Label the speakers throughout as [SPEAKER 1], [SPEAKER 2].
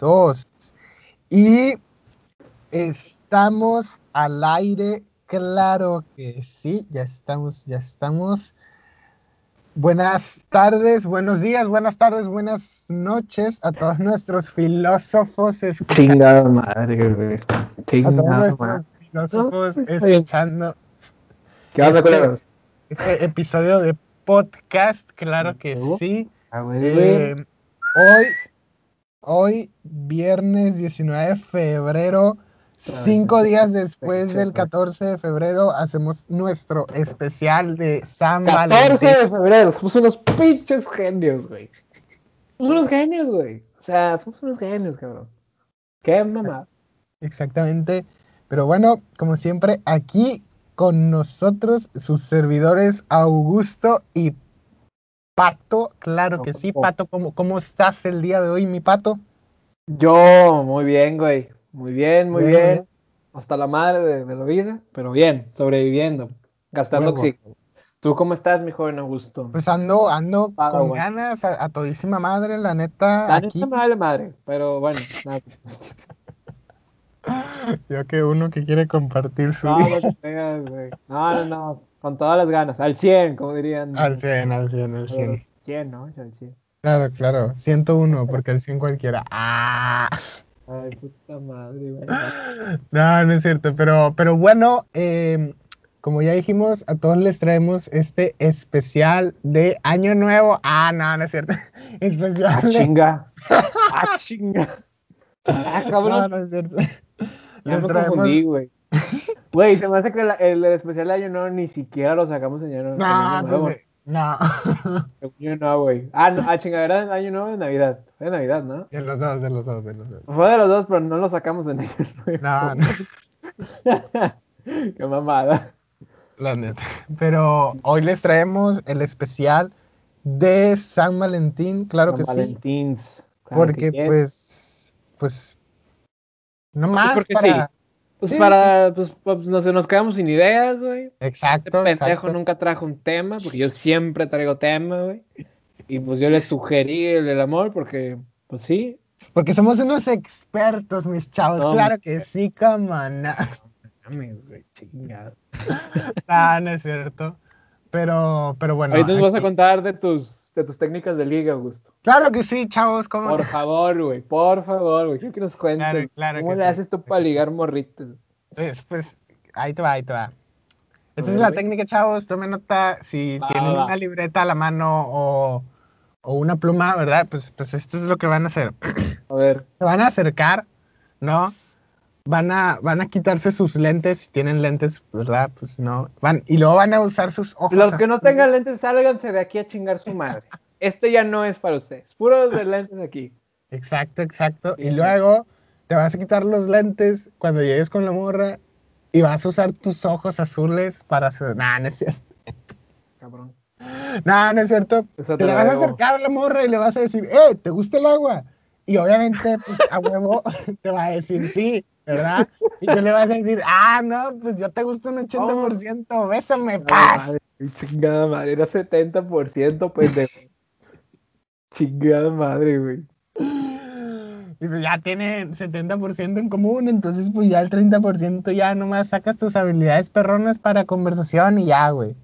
[SPEAKER 1] dos. Y estamos al aire, claro que sí, ya estamos, ya estamos. Buenas tardes, buenos días, buenas tardes, buenas noches a todos nuestros filósofos
[SPEAKER 2] Chingada madre, güey.
[SPEAKER 1] A todos
[SPEAKER 2] Chingada
[SPEAKER 1] nuestros
[SPEAKER 2] madre.
[SPEAKER 1] filósofos escuchando
[SPEAKER 2] ¿Qué onda,
[SPEAKER 1] Este- este episodio de podcast, claro que sí.
[SPEAKER 2] Ah, güey,
[SPEAKER 1] Eh, hoy, hoy, viernes 19 de febrero, cinco días después del 14 de febrero, hacemos nuestro especial de San
[SPEAKER 2] 14
[SPEAKER 1] Valentín.
[SPEAKER 2] de febrero, somos unos pinches genios, güey. Somos unos genios, güey. O sea, somos unos genios, cabrón. Qué mamá.
[SPEAKER 1] Exactamente. Pero bueno, como siempre, aquí con nosotros sus servidores Augusto y Pato. Claro que sí, Pato, ¿cómo, cómo estás el día de hoy, mi Pato?
[SPEAKER 2] Yo, muy bien, güey. Muy bien, muy
[SPEAKER 1] Bien,
[SPEAKER 2] bien.
[SPEAKER 1] muy bien.
[SPEAKER 2] Hasta la madre de, de la vida, pero bien, sobreviviendo, gastando oxígeno. ¿Tú cómo estás, mi joven Augusto?
[SPEAKER 1] Pues ando, ando
[SPEAKER 2] Ah,
[SPEAKER 1] con
[SPEAKER 2] bueno.
[SPEAKER 1] ganas a, a todísima madre, la neta,
[SPEAKER 2] La
[SPEAKER 1] aquí.
[SPEAKER 2] neta vale madre, pero bueno, nada.
[SPEAKER 1] Yo que uno que quiere compartir su
[SPEAKER 2] No,
[SPEAKER 1] vida.
[SPEAKER 2] No, no, no. Con todas las ganas. Al 100, como dirían.
[SPEAKER 1] Al 100, al 100, al 100.
[SPEAKER 2] 100, ¿no? Al 100.
[SPEAKER 1] Claro, claro, 101, porque al 100 cualquiera. Ah,
[SPEAKER 2] Ay, puta madre, güey.
[SPEAKER 1] no, no es cierto, pero, pero bueno, eh, como ya dijimos, a todos les traemos este especial de Año Nuevo. Ah, no, no es cierto.
[SPEAKER 2] Ah,
[SPEAKER 1] Especial de...
[SPEAKER 2] chinga. Ah, chinga. Ah,
[SPEAKER 1] No,
[SPEAKER 2] cabrón.
[SPEAKER 1] no es cierto. Les traemos...
[SPEAKER 2] confundí, güey. Güey, se me hace que la- el, el especial de año nuevo ni siquiera lo sacamos en año, año nuevo.
[SPEAKER 1] pues, no.
[SPEAKER 2] No, güey. Ah, no, ah, chinga, era de año nuevo de Navidad. Fue de Navidad, ¿no?
[SPEAKER 1] De los dos, de los dos, de los dos.
[SPEAKER 2] Fue de los dos, pero no lo sacamos en año nuevo.
[SPEAKER 1] No, no.
[SPEAKER 2] Qué mamada.
[SPEAKER 1] La neta. Pero hoy les traemos el especial de San Valentín, claro que
[SPEAKER 2] San
[SPEAKER 1] sí,
[SPEAKER 2] Valentins. Claro
[SPEAKER 1] porque pues, pues, no más
[SPEAKER 2] porque
[SPEAKER 1] para...
[SPEAKER 2] Pues
[SPEAKER 1] Sí,
[SPEAKER 2] para, pues, pues nos, nos quedamos sin ideas, güey. Este
[SPEAKER 1] Exacto,
[SPEAKER 2] pendejo
[SPEAKER 1] exacto.
[SPEAKER 2] nunca trajo un tema, porque yo siempre traigo tema, güey. Y pues yo le sugerí el del amor, porque, pues sí.
[SPEAKER 1] Porque somos unos expertos, mis chavos,
[SPEAKER 2] No,
[SPEAKER 1] claro que sí, como no.
[SPEAKER 2] Mames, güey, chingada.
[SPEAKER 1] No, no es cierto. Pero, pero bueno.
[SPEAKER 2] Ahorita nos vas a
[SPEAKER 1] aquí-
[SPEAKER 2] contar de tus, de tus técnicas de liga, Augusto.
[SPEAKER 1] Claro que sí, chavos, como
[SPEAKER 2] Por favor, güey, por favor, güey. Quiero que nos cuentes.
[SPEAKER 1] Claro, claro
[SPEAKER 2] ¿Cómo le
[SPEAKER 1] sí.
[SPEAKER 2] haces tú para ligar morritos?
[SPEAKER 1] Pues, pues, ahí te va, ahí te va. Esta es la técnica, chavos. Tomen nota. Si
[SPEAKER 2] Va,
[SPEAKER 1] tienen
[SPEAKER 2] va.
[SPEAKER 1] una libreta a la mano o, o una pluma, ¿verdad? Pues, pues esto es lo que van a hacer.
[SPEAKER 2] A ver,
[SPEAKER 1] Se van a acercar, ¿no? Van a, van a quitarse sus lentes, si tienen lentes, ¿verdad? Pues no. Van, y luego van a usar sus ojos.
[SPEAKER 2] los que no tengan lentes, sálganse de aquí a chingar su madre. Este ya no es para ustedes. Puros de lentes aquí.
[SPEAKER 1] Exacto, exacto. Y luego te vas a quitar los lentes cuando llegues con la morra y vas a usar tus ojos azules para hacer. Nah, no es cierto.
[SPEAKER 2] Cabrón.
[SPEAKER 1] No, no es cierto. Te
[SPEAKER 2] te
[SPEAKER 1] le vas a acercar a la morra y le vas a decir, ¡eh! ¿Te gusta el agua? Y obviamente, pues a huevo te va a decir sí, ¿verdad? Y tú le vas a decir, ah, no, pues yo te gusto un 80%, bésame,
[SPEAKER 2] Chingada
[SPEAKER 1] paz.
[SPEAKER 2] madre, chingada madre, era 70%, pendejo. chingada madre, güey.
[SPEAKER 1] Y pues ya tiene 70% en común, entonces pues ya el 30% ya nomás sacas tus habilidades perronas para conversación y ya, güey.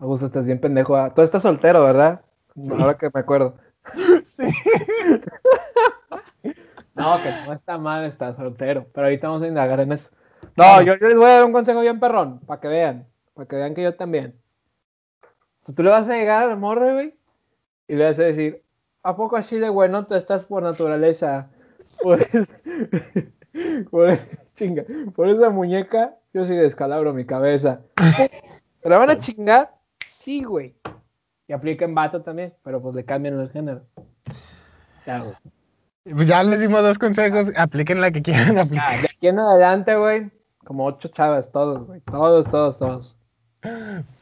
[SPEAKER 2] Augusto, estás bien pendejo. ah. Tú estás soltero, ¿verdad?
[SPEAKER 1] Sí.
[SPEAKER 2] Ahora que me acuerdo.
[SPEAKER 1] Sí.
[SPEAKER 2] No, que no está mal, está soltero. Pero ahorita vamos a indagar en eso. No, yo, yo les voy a dar un consejo bien perrón, para que vean. Para que vean que yo también. Si tú le vas a llegar al morro, güey, y le vas a decir, ¿a poco así de bueno te estás por naturaleza? Por, es- por, chinga, por esa muñeca, yo sí descalabro mi cabeza. ¿Te la van a chingar? Sí, güey. Y aplica en vato también, pero pues le cambian el género. Ya, güey.
[SPEAKER 1] Pues ya les dimos dos consejos, apliquen la que quieran
[SPEAKER 2] Ah,
[SPEAKER 1] aplicar.
[SPEAKER 2] de aquí en adelante, güey, como ocho chavas, todos, güey. Todos, todos, todos.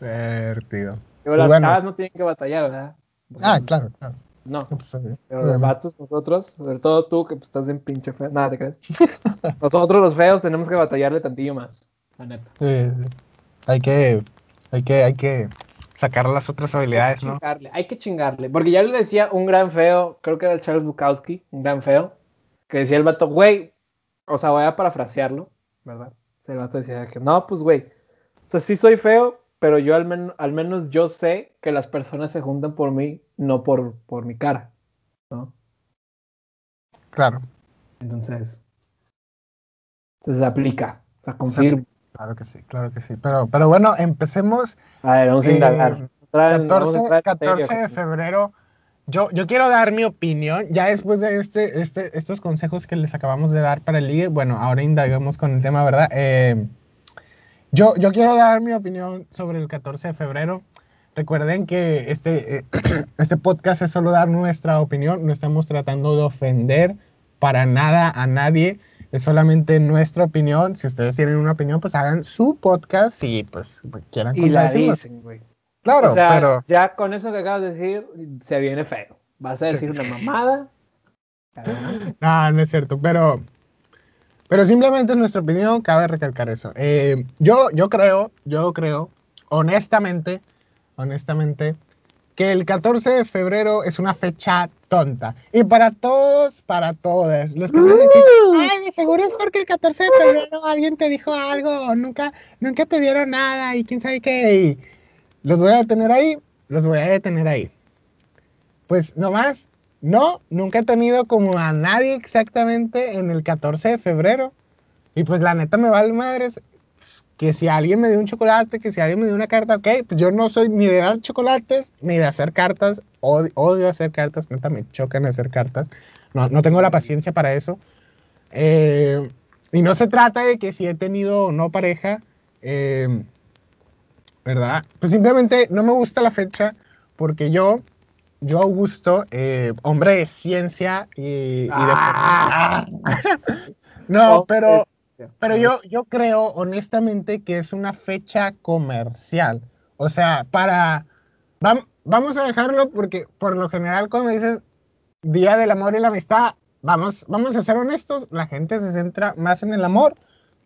[SPEAKER 1] Vértigo.
[SPEAKER 2] Digo, las
[SPEAKER 1] bueno.
[SPEAKER 2] chavas no tienen que batallar, ¿verdad? Pues,
[SPEAKER 1] Ah, claro, claro.
[SPEAKER 2] No,
[SPEAKER 1] pues,
[SPEAKER 2] pero los vatos, nosotros, sobre todo tú, que pues, estás bien pinche feo. Nada, te crees. Nosotros, los feos, tenemos que batallarle tantillo más. La neta.
[SPEAKER 1] Sí, sí. Hay que, hay que, hay que sacar las otras habilidades,
[SPEAKER 2] hay
[SPEAKER 1] ¿no?
[SPEAKER 2] Chingarle, hay que chingarle. Porque ya le decía un gran feo, creo que era el Charles Bukowski, un gran feo, que decía el vato, güey, o sea, voy a parafrasearlo, ¿verdad? O sea, el vato decía que, no, pues, güey, o sea, sí soy feo, pero yo al, men al menos yo sé que las personas se juntan por mí, no por, por mi cara, ¿no?
[SPEAKER 1] Claro.
[SPEAKER 2] Entonces, entonces aplica, o sea, confirmo.
[SPEAKER 1] Claro que sí, claro que sí. Pero, pero bueno, empecemos.
[SPEAKER 2] A ver, vamos a
[SPEAKER 1] Eh,
[SPEAKER 2] indagar. Traen- vamos a
[SPEAKER 1] 14,
[SPEAKER 2] entrar en
[SPEAKER 1] 14
[SPEAKER 2] materia,
[SPEAKER 1] de febrero. Yo, yo quiero dar mi opinión. Ya después de este, este, estos consejos que les acabamos de dar para el ligue, bueno, ahora indagamos con el tema, ¿verdad? Eh, yo, yo quiero dar mi opinión sobre el 14 de febrero. Recuerden que este, eh, este podcast es solo dar nuestra opinión. No estamos tratando de ofender para nada a nadie. Es solamente nuestra opinión. Si ustedes tienen una opinión, pues hagan su podcast y pues quieran
[SPEAKER 2] Y la dicen, güey.
[SPEAKER 1] Claro,
[SPEAKER 2] o sea,
[SPEAKER 1] pero
[SPEAKER 2] ya con eso que acabas de decir, se viene feo. Vas a
[SPEAKER 1] Sí.
[SPEAKER 2] decir una mamada.
[SPEAKER 1] No, no es cierto, pero pero simplemente es nuestra opinión, cabe recalcar eso. Eh, yo yo creo, yo creo honestamente, honestamente que el 14 de febrero es una fecha tonta. Y para todos, para todas, los que van a decir, ay, de seguro es porque el 14 de febrero alguien te dijo algo, nunca, nunca te dieron nada, y quién sabe qué. y los voy a detener ahí, los voy a detener ahí. Pues nomás, no, nunca he tenido como a nadie exactamente en el 14 de febrero. Y pues la neta me vale madres que si alguien me dio un chocolate, que si alguien me dio una carta, ok, pues yo no soy ni de dar chocolates, ni de hacer cartas, odio, odio hacer cartas, neta me chocan hacer cartas, no, no tengo la paciencia para eso. Eh, y no se trata de que si he tenido o no pareja, eh, ¿verdad? Pues simplemente no me gusta la fecha porque yo, yo Augusto, eh, hombre de ciencia y, y de...
[SPEAKER 2] Ah.
[SPEAKER 1] no,
[SPEAKER 2] Oh,
[SPEAKER 1] pero... Pero yo, yo creo honestamente que es una fecha comercial. O sea, para... vam- vamos a dejarlo porque por lo general cuando dices Día del Amor y la Amistad, vamos, vamos a ser honestos, la gente se centra más en el amor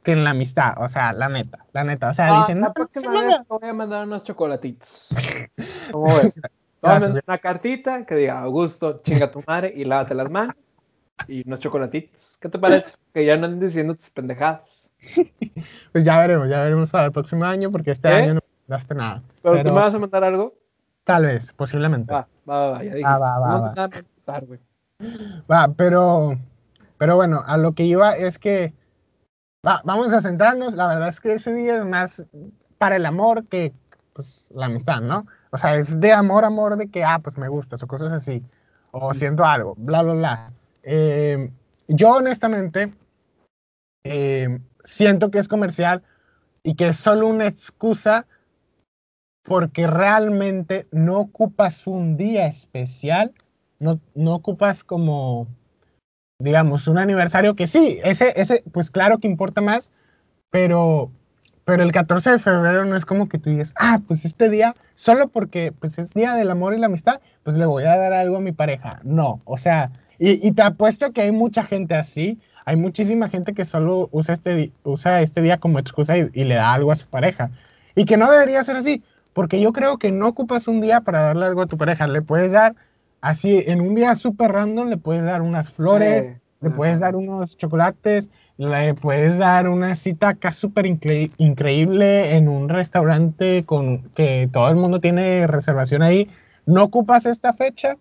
[SPEAKER 1] que en la amistad. O sea, la neta, la neta. O sea,
[SPEAKER 2] Ah,
[SPEAKER 1] dicen,
[SPEAKER 2] la próxima vez
[SPEAKER 1] no".
[SPEAKER 2] te voy a mandar unos chocolatitos. ¿Cómo ves? A mandar una cartita que diga, Augusto, chinga tu madre y lávate las manos. Y unos chocolatitos. ¿Qué te parece? Que ya no anden diciendo tus pendejadas.
[SPEAKER 1] Pues ya veremos, ya veremos para el próximo año porque este
[SPEAKER 2] ¿Eh?
[SPEAKER 1] año no daste nada.
[SPEAKER 2] ¿Pero,
[SPEAKER 1] Pero
[SPEAKER 2] tú me vas a mandar algo?
[SPEAKER 1] tal vez, posiblemente.
[SPEAKER 2] Va, va, va, ya dije.
[SPEAKER 1] Va, va, va,
[SPEAKER 2] no
[SPEAKER 1] va.
[SPEAKER 2] nada.
[SPEAKER 1] Va, pero, pero bueno, a lo que iba es que va, vamos a centrarnos. La verdad es que ese día es más para el amor que pues, la amistad, ¿no? O sea, es de amor, amor, de que, ah, pues me gustas o cosas así. O siento algo, bla, bla, bla. Eh, yo honestamente eh, siento que es comercial y que es solo una excusa porque realmente no ocupas un día especial, no, no ocupas como, digamos, un aniversario que sí, ese, ese, pues claro que importa más, pero, pero el 14 de febrero no es como que tú digas, ah, pues este día, solo porque pues es día del amor y la amistad, pues le voy a dar algo a mi pareja. No, o sea, y, y te apuesto que hay mucha gente así, hay muchísima gente que solo usa este, usa este día como excusa y, y le da algo a su pareja. Y que no debería ser así, porque yo creo que no ocupas un día para darle algo a tu pareja. Le puedes dar así, en un día súper random, le puedes dar unas flores,
[SPEAKER 2] Sí,
[SPEAKER 1] le puedes dar unos chocolates, le puedes dar una cita acá súper incre- increíble en un restaurante con que todo el mundo tiene reservación ahí. No ocupas esta fecha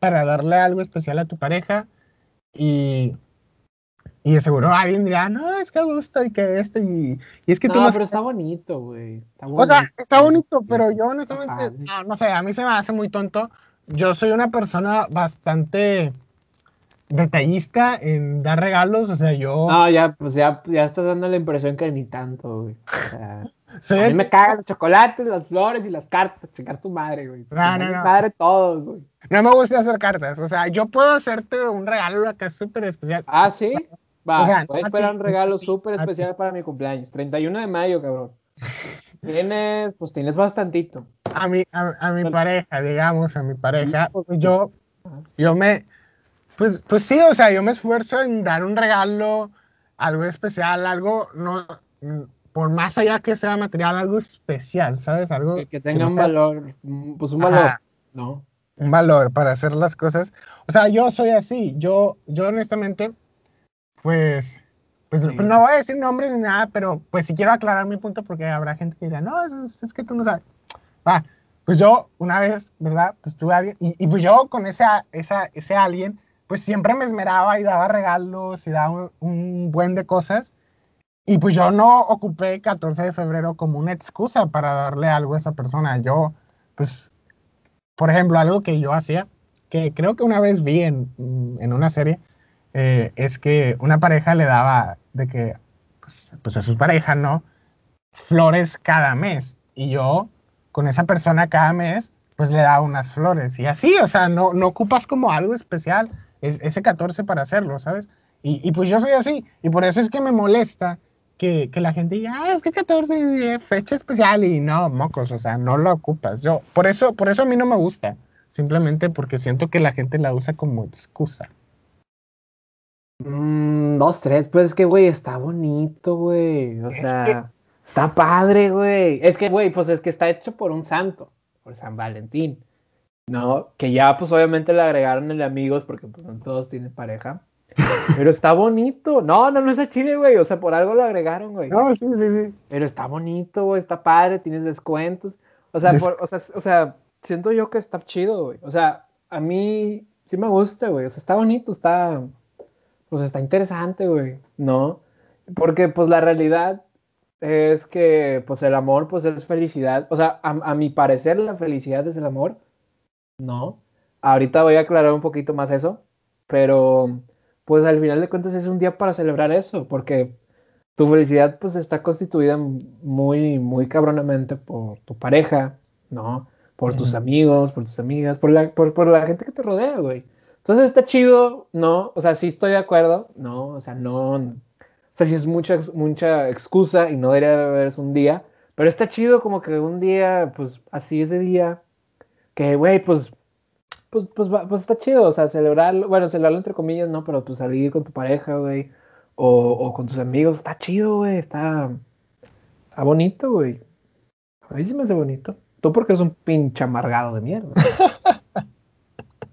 [SPEAKER 1] para darle algo especial a tu pareja y, y de seguro alguien dirá, no, es que gusto y que esto y, y es que tú
[SPEAKER 2] No,
[SPEAKER 1] no
[SPEAKER 2] pero está bonito, güey.
[SPEAKER 1] O sea, está bonito, pero yo honestamente, no, no sé, a mí se me hace muy tonto. Yo soy una persona bastante detallista en dar regalos, o sea, yo
[SPEAKER 2] No, ya, pues ya, ya estás dando la impresión que ni tanto, güey. O sea, a mí me cagan los chocolates, las flores y las cartas. A chingar tu madre, güey.
[SPEAKER 1] No, no, no.
[SPEAKER 2] madre todos, güey.
[SPEAKER 1] no me gusta hacer cartas, o sea, yo puedo hacerte un regalo acá súper especial.
[SPEAKER 2] Ah, sí. Va,
[SPEAKER 1] O sea,
[SPEAKER 2] voy a esperar un regalo súper
[SPEAKER 1] a ti.
[SPEAKER 2] especial para mi cumpleaños. 31 de mayo, cabrón. Tienes, pues tienes bastantito.
[SPEAKER 1] A mi, a, a mi
[SPEAKER 2] Bueno.
[SPEAKER 1] pareja, digamos, a mi pareja, yo, yo me, pues, pues sí, o sea, yo me esfuerzo en dar un regalo, algo especial, algo, no, por más allá que sea material, algo especial, ¿sabes? Algo
[SPEAKER 2] que, que tenga un valor, mm, pues un valor, ¿no?
[SPEAKER 1] Un valor para hacer las cosas. O sea, yo soy así, yo, yo honestamente, pues, pues, pues no voy a decir nombres ni nada, pero pues si quiero aclarar mi punto porque habrá gente que dirá, no, es, es que tú no sabes. Va, pues yo una vez, ¿verdad? Pues tuve a alguien, y, y pues yo con ese, esa, ese alguien, pues siempre me esmeraba y daba regalos y daba un, buen de cosas. Y pues yo no ocupé 14 de febrero como una excusa para darle algo a esa persona. Yo, pues, por ejemplo, algo que yo hacía, que creo que una vez vi en, en una serie, eh, es que una pareja le daba de que, pues, pues a su pareja, ¿no? Flores cada mes. Y yo, con esa persona cada mes, pues le daba unas flores. Y así, o sea, no, no ocupas como algo especial es, ese 14 para hacerlo, ¿sabes? Y, y, pues yo soy así, y por eso es que me molesta que, que la gente diga, ah, es que 14 es fecha especial, y no, mocos, o sea, no lo ocupas. Yo, por eso, por eso a mí no me gusta, simplemente porque siento que la gente la usa como excusa.
[SPEAKER 2] Mm, dos, tres, pues es que, güey, está bonito, güey, o sea, está padre, güey. Es que, güey, pues es que está hecho por un santo, por San Valentín. ¿no? Que ya pues obviamente le agregaron el de amigos porque pues no todos tienen pareja. Pero está bonito. No, no, no es a Chile, güey. O sea, por algo lo agregaron, güey.
[SPEAKER 1] No, sí, sí, sí.
[SPEAKER 2] Pero está bonito, güey. Está padre, tienes descuentos. O sea, o sea, o sea, siento yo que está chido, güey. O sea, a mí sí me gusta, güey. O sea, está bonito, está. Pues está interesante, güey. ¿No? Porque, pues, la realidad es que, pues, el amor, pues, es felicidad. O sea, a, a mi parecer, la felicidad es el amor no. Ahorita voy a aclarar un poquito más eso, pero pues al final de cuentas es un día para celebrar eso, porque tu felicidad pues está constituida muy, muy cabronamente por tu pareja, ¿no? Por tus amigos, por tus amigas, por la, por, la gente que te rodea, güey. Entonces está chido, ¿no? O sea, sí estoy de acuerdo, ¿no? O sea, no... O sea, sí es mucha, mucha excusa y no debería de haber un día, pero está chido como que un día, pues así ese día, que, güey, pues, pues, pues, pues está chido, o sea, celebrarlo, bueno, celebrarlo entre comillas, ¿no? Pero pues salir con tu pareja, güey, o, o con tus amigos, está chido, güey, está, está bonito, güey. A mí sí me hace bonito. Tú porque eres un pinche amargado de mierda.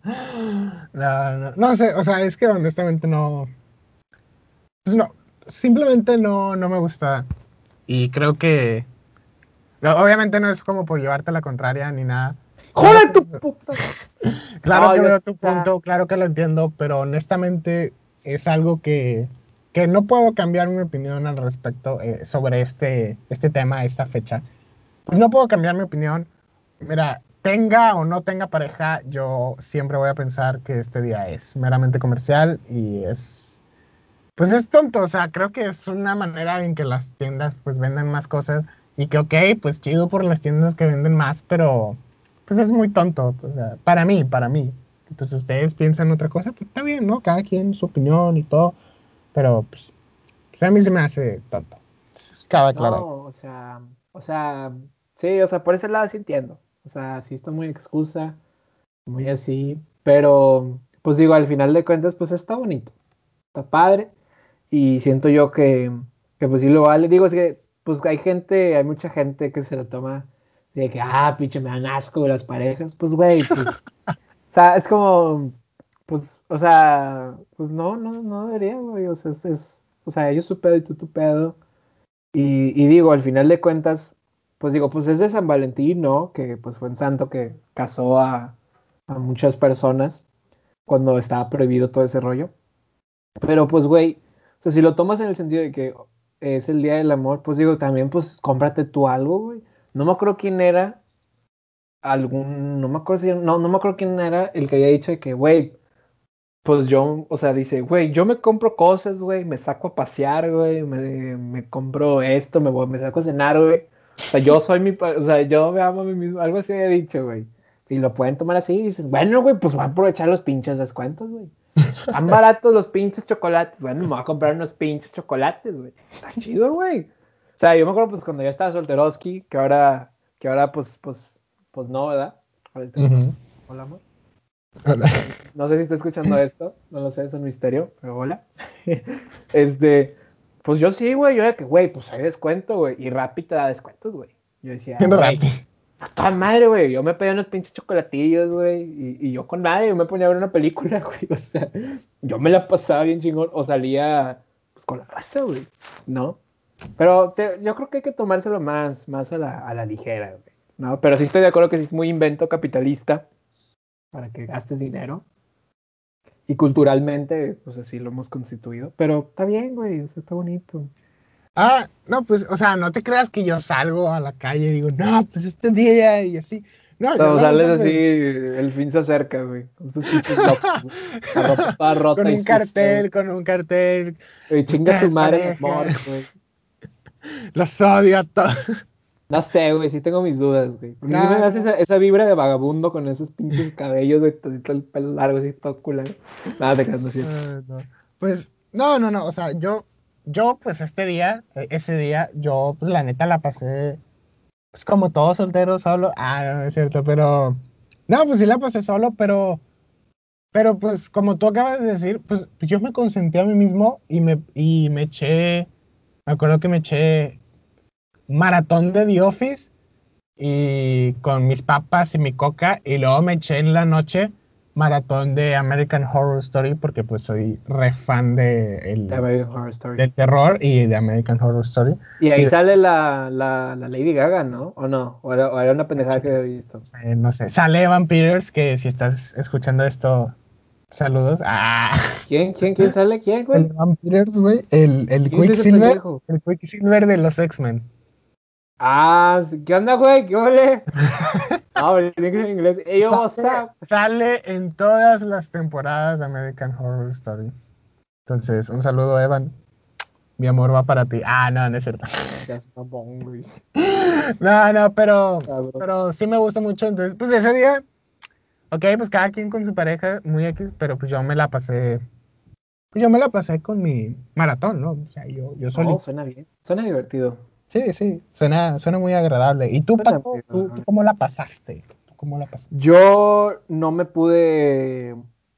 [SPEAKER 1] no, no, no sé, o sea, es que honestamente no, pues no, simplemente no, no me gusta. Y creo que, obviamente no es como por llevarte la contraria ni nada,
[SPEAKER 2] ¡Joder tu puta!
[SPEAKER 1] claro que veo tu punto, claro que lo entiendo, pero honestamente es algo que, que no puedo cambiar mi opinión al respecto eh, sobre este, este tema, esta fecha. Pues no puedo cambiar mi opinión. Mira, tenga o no tenga pareja, yo siempre voy a pensar que este día es meramente comercial y es, pues es tonto, o sea, creo que es una manera en que las tiendas pues venden más cosas y que ok, pues chido por las tiendas que venden más, pero pues es muy tonto, sea, para mí, para mí. Entonces ustedes piensan otra cosa, pues está bien, ¿no? Cada quien su opinión y todo, pero pues, pues a mí se me hace tonto. Cada claro.
[SPEAKER 2] No, o sea, o sea, sí, o sea, por ese lado sí entiendo. O sea, sí está muy excusa, muy así, pero pues digo, al final de cuentas, pues está bonito, está padre, y siento yo que, que pues sí lo vale. Digo, es que pues hay gente, hay mucha gente que se lo toma de que, ah, pinche, me dan asco de las parejas. Pues, güey, pues, o sea, es como, pues, o sea, pues no, no, no debería, güey. O sea, es, o sea, ellos tu pedo y tú tu pedo. Y, y, digo, al final de cuentas, pues digo, pues es de San Valentín, ¿no? Que pues fue un santo que casó a, a muchas personas cuando estaba prohibido todo ese rollo. Pero pues, güey, o sea, si lo tomas en el sentido de que es el día del amor, pues digo, también, pues cómprate tú algo, güey. No me acuerdo quién era. Algún. No me acuerdo si. No, no me acuerdo quién era el que había dicho de que, güey. Pues yo, o sea, dice, güey, yo me compro cosas, güey, me saco a pasear, güey, me, me compro esto, me, voy, me saco a cenar, güey. O sea, yo soy mi, o sea, yo me amo a mí mismo, algo así había dicho, güey. Y lo pueden tomar así y dices, bueno, güey, pues voy a aprovechar los pinches descuentos, güey. Están baratos los pinches chocolates. Bueno, me voy a comprar unos pinches chocolates, güey. Está chido, güey. O sea, yo me acuerdo pues cuando yo estaba solteroski, que ahora, que ahora pues, pues, pues no, ¿verdad? Hola, amor. Hola. No sé si está escuchando esto, no lo sé, es un misterio, pero hola. este, Pues yo sí, güey. Yo de que, güey, pues hay descuento, güey. Y Rappi te da descuentos, güey. Yo decía,
[SPEAKER 1] Rappi.
[SPEAKER 2] a toda madre, güey. Yo me pedía unos pinches chocolatillos, güey. Y, y yo con nadie, yo me ponía a ver una película, güey. O sea, yo me la pasaba bien chingón. O salía pues, con la raza, güey. ¿No? Pero te- yo creo que hay que tomárselo más, más a la, a la ligera, güey. ¿No? Pero sí estoy de acuerdo que es muy invento capitalista para que gastes dinero. Y culturalmente, pues así lo hemos constituido. Pero está bien, güey. O sea, está bonito.
[SPEAKER 1] Ah, no, pues, o sea, no te creas que yo salgo a la calle y digo, no, pues este día y así. No,
[SPEAKER 2] No, sales así, el fin se acerca, güey. Con sus
[SPEAKER 1] Con
[SPEAKER 2] y
[SPEAKER 1] un cartel, con un cartel.
[SPEAKER 2] güey. Chinga su madre, amor, güey.
[SPEAKER 1] Los odio a todos.
[SPEAKER 2] No sé, güey, sí tengo mis dudas, güey. Porque me hace esa, esa vibra de vagabundo con esos pinches cabellos, güey, así todo el pelo largo, así todo culero. Nada, te.
[SPEAKER 1] Ah, no. Pues, no, no, no, o sea, yo, yo, pues este día, e- ese día, yo, pues la neta la pasé, pues como todo soltero, solo. Ah, no, no es cierto, pero, no, pues sí la pasé solo, pero, pero pues como tú acabas de decir, pues yo me consentí a mí mismo y me, y me eché, me acuerdo que me eché maratón de The Office y con mis papas y mi coca y luego me eché en la noche maratón de American Horror Story porque pues soy re fan de el, del terror y de American Horror Story.
[SPEAKER 2] Y ahí
[SPEAKER 1] y-
[SPEAKER 2] sale la, la, la Lady Gaga, ¿no? ¿O no? ¿O era, o era una pendejada que había visto?
[SPEAKER 1] Eh, no sé, sale Evan Peters que si estás escuchando esto, saludos. Ah,
[SPEAKER 2] ¿Quién? ¿Quién? ¿Quién sale? ¿Quién,
[SPEAKER 1] el
[SPEAKER 2] güey?
[SPEAKER 1] Evan Peters, güey, el, el
[SPEAKER 2] ¿Quién es ese
[SPEAKER 1] Quicksilver, el Quicksilver de los X-Men.
[SPEAKER 2] Ah, ¿qué onda, güey? ¿Qué ole? No, pero tiene que ser en inglés. Hey, yo,
[SPEAKER 1] Sale, en todas las temporadas de American Horror Story. Entonces, un saludo, Evan. Mi amor va para ti. Ah, no, no es cierto. No, no, pero,
[SPEAKER 2] Cabrón.
[SPEAKER 1] pero sí me gusta mucho. Entonces, pues ese día, ok, pues cada quien con su pareja, muy X, pero pues yo me la pasé, pues yo me la pasé con mi maratón, ¿no? O sea, yo, yo solito.
[SPEAKER 2] suena bien. Suena divertido.
[SPEAKER 1] Sí, sí, suena, suena muy agradable. ¿Y tú,
[SPEAKER 2] muy
[SPEAKER 1] tú, tú cómo la pasaste? ¿Tú cómo la pasaste?
[SPEAKER 2] Yo no me pude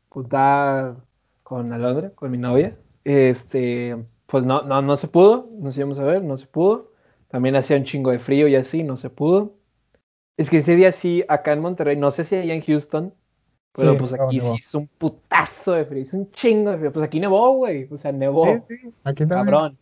[SPEAKER 2] putar con Alondra, con mi novia. Este, pues no, no, no se pudo, nos íbamos a ver, no se pudo. También hacía un chingo de frío y así, no se pudo. Es que ese día sí, acá en Monterrey, no sé si allá en Houston, pero
[SPEAKER 1] Sí,
[SPEAKER 2] pues aquí sí hizo un putazo de frío, hizo un chingo de frío. Pues aquí nevó, güey, o sea, nevó.
[SPEAKER 1] Sí, sí, aquí también.
[SPEAKER 2] Cabrón.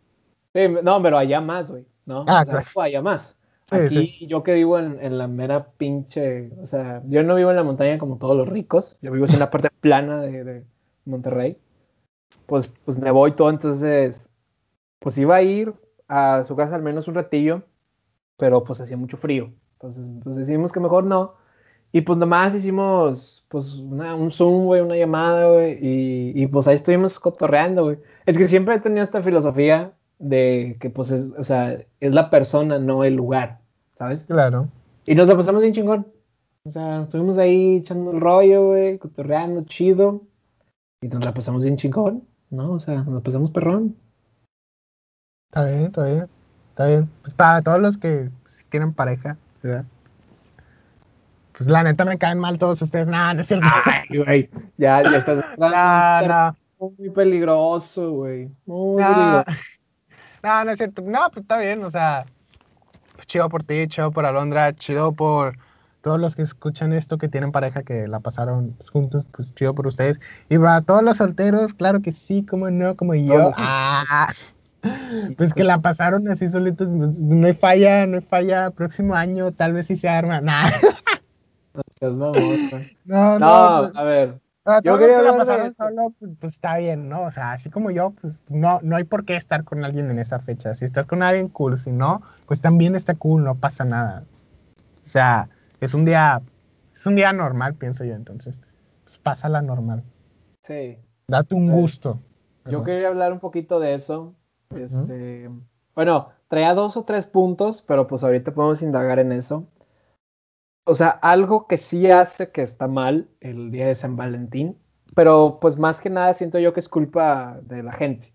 [SPEAKER 2] Sí, no, pero allá más, güey, ¿no?
[SPEAKER 1] Ah,
[SPEAKER 2] O sea,
[SPEAKER 1] claro.
[SPEAKER 2] fue allá más. Aquí yo que vivo en, en la mera pinche, o sea, yo no vivo en la montaña como todos los ricos, yo vivo en la parte plana de, de Monterrey. Pues, pues nevó y todo, entonces, pues iba a ir a su casa al menos un ratillo, pero pues hacía mucho frío. Entonces, pues decidimos que mejor no. Y pues nomás hicimos, pues, una- un Zoom, güey, una llamada, güey, y, y pues ahí estuvimos cotorreando, güey. Es que siempre he tenido esta filosofía de que, pues, es, o sea, es la persona, no el lugar, ¿sabes?
[SPEAKER 1] Claro.
[SPEAKER 2] Y nos la pasamos bien chingón. O sea, estuvimos ahí echando el rollo, güey, cotorreando, chido. Y nos la pasamos bien chingón, ¿no? O sea, nos la pasamos perrón.
[SPEAKER 1] Está bien, está bien. Está bien. Pues para todos los que pues, tienen pareja, ¿verdad? Pues la neta me caen mal todos ustedes. Nada, no es cierto.
[SPEAKER 2] Ay, güey. Ya, ya estás
[SPEAKER 1] No, no.
[SPEAKER 2] muy peligroso, güey. Muy
[SPEAKER 1] No,
[SPEAKER 2] peligroso.
[SPEAKER 1] no, no es cierto. No, pues está bien, o sea, pues chido por ti, chido por Alondra, chido por todos los que escuchan esto que tienen pareja que la pasaron pues, juntos, pues chido por ustedes. Y para todos los solteros, claro que sí, como no, como yo. Ah, pues que la pasaron así solitos, pues, no hay falla, no hay falla. Próximo año tal vez sí se arma. Nah,
[SPEAKER 2] No seas güey.
[SPEAKER 1] no, no.
[SPEAKER 2] No,
[SPEAKER 1] pues,
[SPEAKER 2] a ver.
[SPEAKER 1] Para
[SPEAKER 2] Yo quería
[SPEAKER 1] que la
[SPEAKER 2] de
[SPEAKER 1] pasaron solo, pues, pues, está bien, ¿no? O sea, así como yo, pues no, no hay por qué estar con alguien en esa fecha. Si estás con alguien cool, si no, pues también está cool, no pasa nada. O sea, es un día, es un día normal, pienso yo, entonces. Pues pásala normal.
[SPEAKER 2] Sí.
[SPEAKER 1] Date un
[SPEAKER 2] Eh,
[SPEAKER 1] gusto.
[SPEAKER 2] Yo quería hablar un poquito de eso. Este, bueno, traía dos o tres puntos, pero pues ahorita podemos indagar en eso. O sea, algo que sí hace que está mal el día de San Valentín, pero pues más que nada siento yo que es culpa de la gente,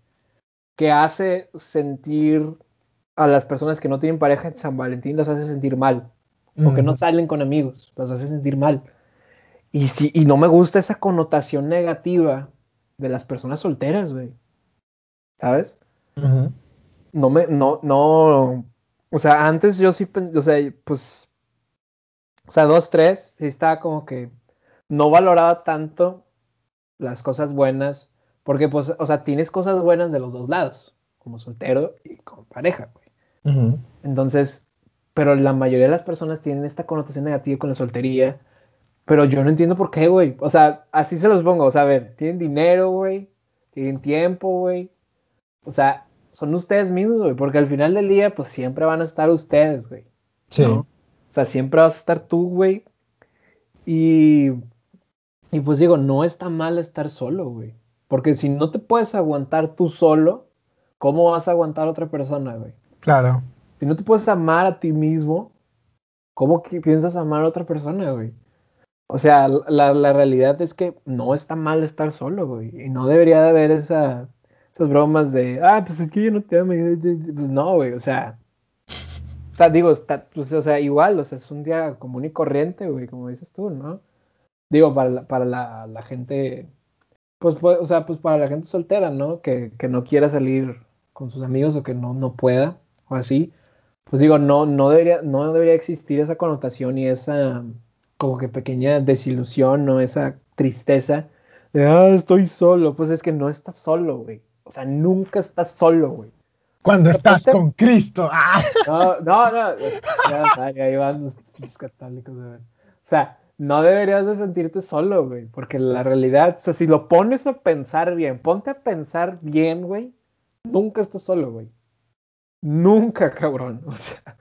[SPEAKER 2] que hace sentir a las personas que no tienen pareja en San Valentín, las hace sentir mal, o que no salen con amigos, los hace sentir mal. Y, sí, y no me gusta esa connotación negativa de las personas solteras, güey. ¿Sabes? No me, no, no, o sea, antes yo sí, o sea, pues, o sea, dos, tres, sí estaba como que no valoraba tanto las cosas buenas, porque pues, o sea, tienes cosas buenas de los dos lados, como soltero y como pareja, güey. Entonces, pero la mayoría de las personas tienen esta connotación negativa con la soltería, pero yo no entiendo por qué, güey. O sea, así se los pongo, o sea, a ver, tienen dinero, güey, tienen tiempo, güey. O sea, son ustedes mismos, güey, porque al final del día, pues siempre van a estar ustedes, güey. Sí. O sea, siempre vas a estar tú, güey. Y, y pues digo, no está mal estar solo, güey. Porque si no te puedes aguantar tú solo, ¿cómo vas a aguantar a otra persona, güey?
[SPEAKER 1] Claro.
[SPEAKER 2] Si no te puedes amar a ti mismo, ¿cómo que piensas amar a otra persona, güey? O sea, la, la, realidad es que no está mal estar solo, güey. Y no debería de haber esa, esas bromas de, ah, pues es que yo no te amo. Pues no, güey, o sea. O sea, digo, está, pues, o sea, igual, o sea, es un día común y corriente, güey, como dices tú, ¿no? Digo, para la, para la, la gente pues, pues, o sea, pues para la gente soltera, ¿no? Que, que, no quiera salir con sus amigos o que no, no pueda, o así, pues digo, no, no, debería, no debería existir esa connotación y esa como que pequeña desilusión, ¿no? Esa tristeza de, ah, estoy solo, pues es que no estás solo, güey. O sea, nunca estás solo, güey.
[SPEAKER 1] Cuando estás con Cristo. ¡Ah!
[SPEAKER 2] No, no, no. Ya, ahí van los católicos. O sea, no deberías de sentirte solo, güey, porque la realidad, o sea, si lo pones a pensar bien, ponte a pensar bien, güey, nunca estás solo, güey. Nunca, cabrón. O sea,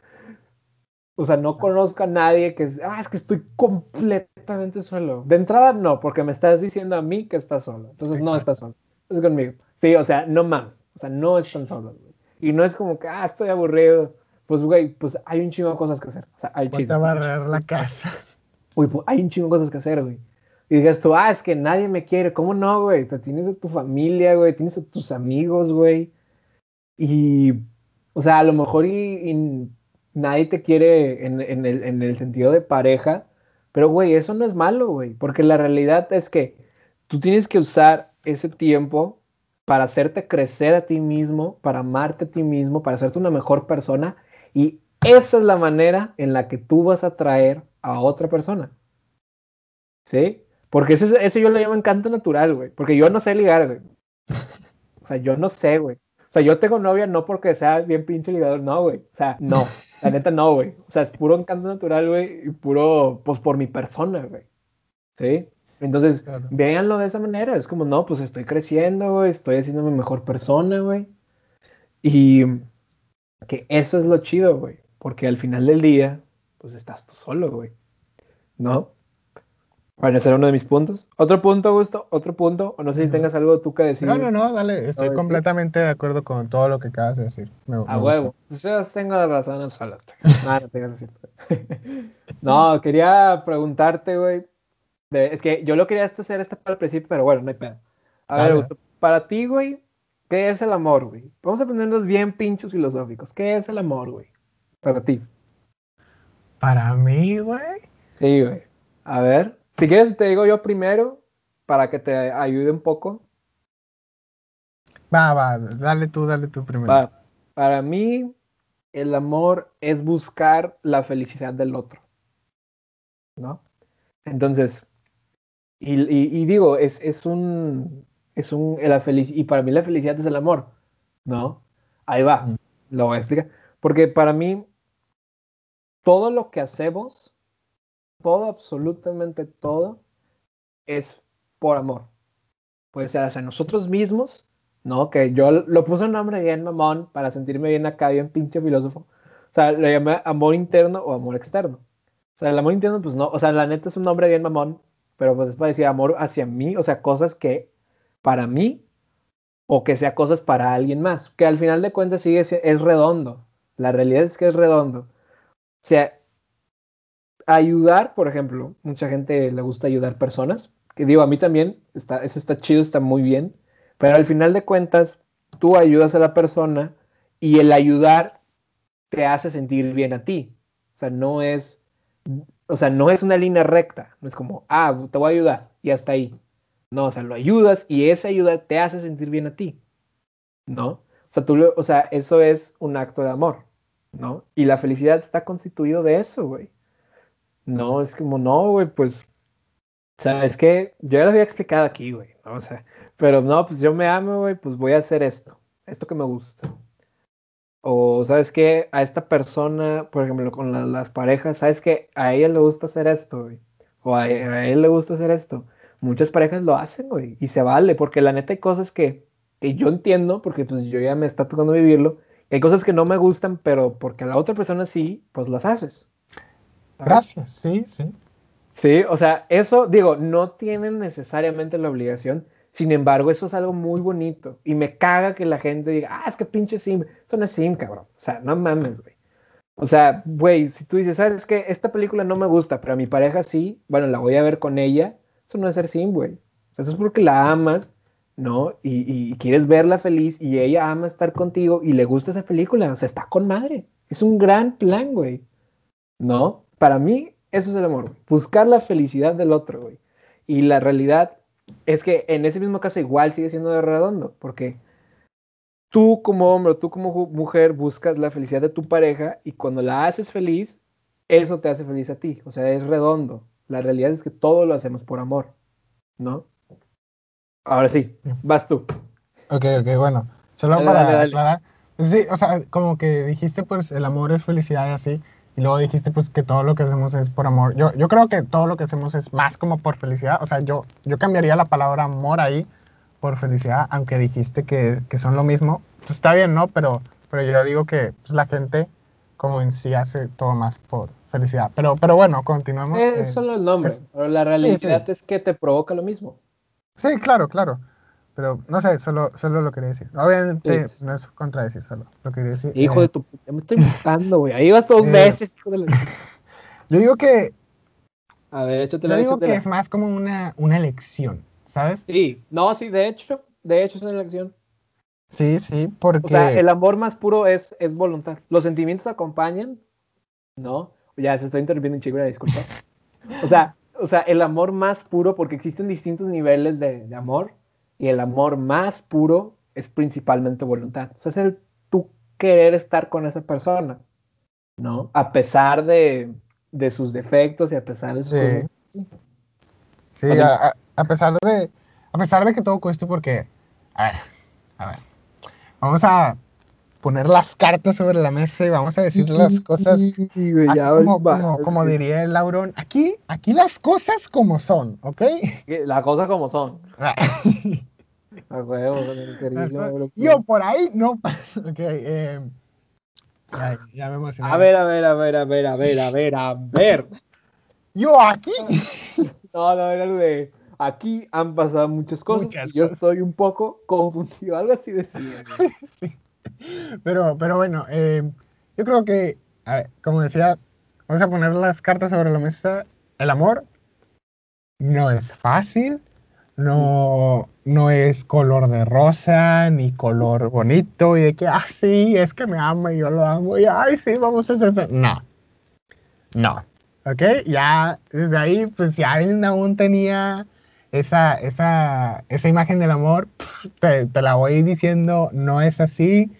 [SPEAKER 2] o sea, no conozco a nadie que ah, es que estoy completamente solo. De entrada, no, porque me estás diciendo a mí que estás solo. Entonces, no estás solo. Es conmigo. Sí, o sea, no mames. O sea, no están solos, güey. Y no es como que, ah, estoy aburrido. Pues, güey, pues hay un chingo de cosas que hacer. O sea, hay
[SPEAKER 1] chingo. barrer la casa.
[SPEAKER 2] Uy, pues hay un chingo de cosas que hacer, güey. Y digas tú, ah, es que nadie me quiere. ¿Cómo no, güey? Te tienes a tu familia, güey. Tienes a tus amigos, güey. Y, o sea, a lo mejor y, nadie te quiere en, en, el, en el sentido de pareja. Pero, güey, eso no es malo, güey. Porque la realidad es que tú tienes que usar ese tiempo para hacerte crecer a ti mismo, para amarte a ti mismo, para hacerte una mejor persona. Y esa es la manera en la que tú vas a traer a otra persona. ¿Sí? Porque ese, ese yo lo llamo encanto natural, güey. Porque yo no sé ligar, güey. O sea, yo no sé, güey. O sea, yo tengo novia no porque sea bien pinche ligador, no, güey. O sea, no. La neta no, güey. O sea, es puro encanto natural, güey. Y puro, pues por mi persona, güey. ¿Sí? Entonces, véanlo de esa manera. Es como, no, pues estoy creciendo, güey. Estoy haciéndome mejor persona, güey. Y que eso es lo chido, güey. Porque al final del día, pues estás tú solo, güey. ¿No? Ese era uno de mis puntos. ¿Otro punto, Augusto? ¿Otro punto? O no sé si tengas algo tú que decir.
[SPEAKER 1] No, no, no, dale. Estoy completamente de acuerdo con todo lo que acabas de decir.
[SPEAKER 2] a huevo. Yo tengo la razón absoluta. no, no tengas no, quería preguntarte, güey. Es que yo lo quería hacer este para el principio, pero bueno, no hay pedo. A ver, Augusto, para ti, güey, ¿qué es el amor, güey? Vamos a ponernos bien pinchos filosóficos. ¿Qué es el amor, güey? Para ti.
[SPEAKER 1] Para mí, güey.
[SPEAKER 2] Sí, güey. A ver, si quieres te digo yo primero para que te ayude un poco.
[SPEAKER 1] Va, va, dale tú, dale tú primero.
[SPEAKER 2] Para mí, el amor es buscar la felicidad del otro. ¿No? Entonces, y, digo, es, es un, es un, la y para mí la felicidad es el amor, ¿no? Ahí va, lo voy a explicar. Porque para mí, todo lo que hacemos, todo, absolutamente todo, es por amor. Puede ser hacia nosotros mismos, ¿no? Que yo lo puse un nombre bien mamón para sentirme bien acá, bien pinche filósofo. O sea, lo llamé amor interno o amor externo. O sea, el amor interno, pues no, o sea, la neta es un nombre bien mamón, pero pues es para decir amor hacia mí, o sea, cosas que para mí o que sea cosas para alguien más, que al final de cuentas sigue es redondo. La realidad es que es redondo. O sea, ayudar, por ejemplo, mucha gente le gusta ayudar personas, que digo, a mí también, está, eso está chido, está muy bien, pero al final de cuentas, tú ayudas a la persona y el ayudar te hace sentir bien a ti. O sea, no es, o sea, no es una línea recta, no es como, ah, te voy a ayudar y hasta ahí. No, o sea, lo ayudas y esa ayuda te hace sentir bien a ti, ¿no? O sea, tú, o sea, eso es un acto de amor, ¿no? Y la felicidad está constituido de eso, güey. No, es como, no, güey, pues, o sea, es que yo ya lo había explicado aquí, güey, ¿no? O sea, pero no, pues yo me amo, güey, pues voy a hacer esto, esto que me gusta. O, ¿sabes qué? A esta persona, por ejemplo, con la- las parejas, ¿sabes qué? A ella le gusta hacer esto, güey. O a, a él le gusta hacer esto. Muchas parejas lo hacen, güey, y se vale, porque la neta hay cosas que, que yo entiendo, porque pues yo ya me está tocando vivirlo, hay cosas que no me gustan, pero porque a la otra persona sí, pues las haces. ¿sabes?
[SPEAKER 1] Gracias, sí, sí.
[SPEAKER 2] Sí, o sea, eso, digo, no tienen necesariamente la obligación, sin embargo, eso es algo muy bonito, y me caga que la gente diga, ah, es que pinche sim, eso no es sim, cabrón, o sea, no mames, güey. O sea, güey, si tú dices, ¿sabes qué? Esta película no me gusta, pero a mi pareja sí, bueno, la voy a ver con ella, eso no es ser sim, güey. Eso es porque la amas, ¿no? Y, quieres verla feliz y ella ama estar contigo y le gusta esa película, o sea, está con madre. Es un gran plan, güey. ¿No? Para mí, eso es el amor. Buscar la felicidad del otro, güey. Y la realidad es que en ese mismo caso igual sigue siendo de redondo, porque tú como hombre, tú como mujer buscas la felicidad de tu pareja y cuando la haces feliz, eso te hace feliz a ti. O sea, es redondo. La realidad es que todo lo hacemos por amor, ¿no? Ahora sí, vas tú.
[SPEAKER 1] Ok, ok, bueno. Solo
[SPEAKER 2] Dale,
[SPEAKER 1] para
[SPEAKER 2] dale, dale.
[SPEAKER 1] aclarar. Sí, o sea, como que dijiste, pues, el amor es felicidad y así. Y luego dijiste, pues, que todo lo que hacemos es por amor. Yo, yo creo que todo lo que hacemos es más como por felicidad. O sea, yo, yo cambiaría la palabra amor ahí por felicidad, aunque dijiste que, que son lo mismo. Pues está bien, ¿no? Pero, pero yo digo que pues, la gente como en sí hace todo más por felicidad. Pero, pero bueno, continuamos.
[SPEAKER 2] Es
[SPEAKER 1] eh,
[SPEAKER 2] solo el nombre,
[SPEAKER 1] es-
[SPEAKER 2] pero la realidad es que te provoca lo mismo.
[SPEAKER 1] Sí, claro, claro. Pero no sé, solo, solo lo quería decir. Obviamente
[SPEAKER 2] Sí, sí.
[SPEAKER 1] no es contradecir, solo lo quería decir.
[SPEAKER 2] Hijo
[SPEAKER 1] Eh,
[SPEAKER 2] de tu puta, me estoy matando, güey. Ahí vas dos
[SPEAKER 1] Eh,
[SPEAKER 2] veces, hijo de la...
[SPEAKER 1] Yo digo que,
[SPEAKER 2] A ver, échate
[SPEAKER 1] yo digo que
[SPEAKER 2] échatela.
[SPEAKER 1] es más como una, una elección, ¿sabes?
[SPEAKER 2] Sí, no, sí, de hecho, de hecho es una elección.
[SPEAKER 1] Sí, sí,
[SPEAKER 2] O
[SPEAKER 1] porque...
[SPEAKER 2] sea, el amor más puro es, es voluntad. Los sentimientos acompañan, ¿no? Ya te estoy interrumpiendo un chico, disculpa. O sea, o sea, el amor más puro, porque existen distintos niveles de, de amor, y el amor más puro es principalmente voluntad. O sea, es el tú querer estar con esa persona, ¿no? A pesar de, de sus defectos y a pesar de sus
[SPEAKER 1] Sí.
[SPEAKER 2] cosas. Sí.
[SPEAKER 1] A, a- a pesar de, a pesar de que todo cueste porque, a ver, a ver, vamos a poner las cartas sobre la mesa y vamos a decir las cosas
[SPEAKER 2] Sí,
[SPEAKER 1] como, como, diría el Laurón, aquí, aquí las cosas como son, ¿ok?
[SPEAKER 2] La cosa como son. A huevo.
[SPEAKER 1] Yo por ahí no paso, ok, eh, ay, ya me emocioné.
[SPEAKER 2] A ver, a ver, a ver, a ver, a ver, a ver, a ver.
[SPEAKER 1] Yo aquí,
[SPEAKER 2] No, no, era lo de aquí han pasado muchas cosas
[SPEAKER 1] Muchas
[SPEAKER 2] y yo
[SPEAKER 1] cosas.
[SPEAKER 2] estoy un poco confundido, algo así decía.
[SPEAKER 1] Sí. Pero, pero bueno, eh, yo creo que, a ver, como decía, vamos a poner las cartas sobre la mesa. El amor no es fácil, no, no es color de rosa, ni color bonito, y de que, ah, sí, es que me ama y yo lo amo, y ay, sí, vamos a ser fe-". No, no, ¿ok? Ya desde ahí, pues si alguien aún tenía esa, esa, esa imagen del amor, te, te la voy diciendo, no es así.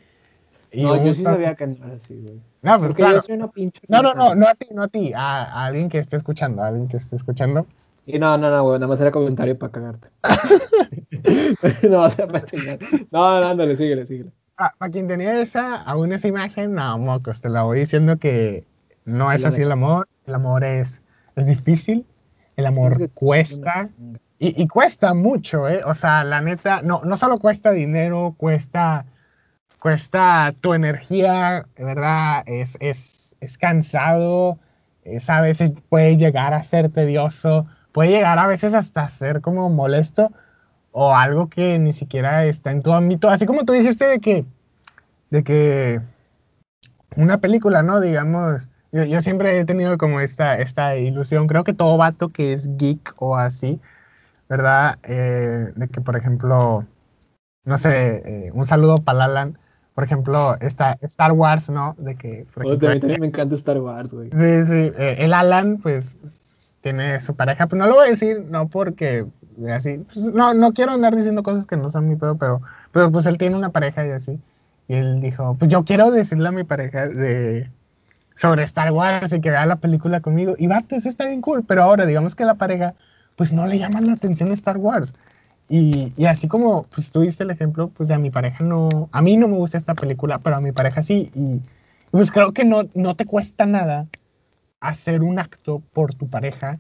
[SPEAKER 1] Y
[SPEAKER 2] No, yo sí sabía que no era así, güey.
[SPEAKER 1] No, pues
[SPEAKER 2] Porque
[SPEAKER 1] claro.
[SPEAKER 2] yo soy una pinche.
[SPEAKER 1] No, no, no, no a ti, no a ti, a, a alguien que esté escuchando, a alguien que esté escuchando.
[SPEAKER 2] Y no, no, no, güey, nada más era comentario para cagarte. no, o sea, para chingar. No, no, ándale, síguele, síguele.
[SPEAKER 1] Ah, para quien tenía esa, aún esa imagen, no, mocos, te la voy diciendo que no es así el amor. El amor es, es difícil, el amor cuesta. Y, y cuesta mucho, ¿eh? O sea, la neta, no, no solo cuesta dinero, cuesta, cuesta tu energía, ¿verdad? Es, es, es cansado, es, a veces puede llegar a ser tedioso, puede llegar a veces hasta ser como molesto o algo que ni siquiera está en tu ámbito. Así como tú dijiste de que, de que una película, ¿no? Digamos, yo, yo siempre he tenido como esta, esta ilusión, creo que todo vato que es geek o así, ¿verdad? Eh, de que, por ejemplo, no sé, eh, un saludo para Alan, por ejemplo, esta Star Wars, ¿no? De que, por ejemplo,
[SPEAKER 2] me encanta Star Wars, güey.
[SPEAKER 1] Sí, sí. eh, el Alan, pues, tiene su pareja. Pues no lo voy a decir, no porque así. pues, no, no quiero andar diciendo cosas que no son mi pedo, pero, pero pues él tiene una pareja y así. Y él dijo, pues yo quiero decirle a mi pareja de sobre Star Wars y que vea la película conmigo. Y vato, eso está bien cool, pero ahora digamos que la pareja, pues no le llama la atención Star Wars. Y, y, así como pues tuviste el ejemplo, pues a mi pareja no, a mí no me gusta esta película, pero a mi pareja sí. Y, pues creo que no, no te cuesta nada hacer un acto por tu pareja,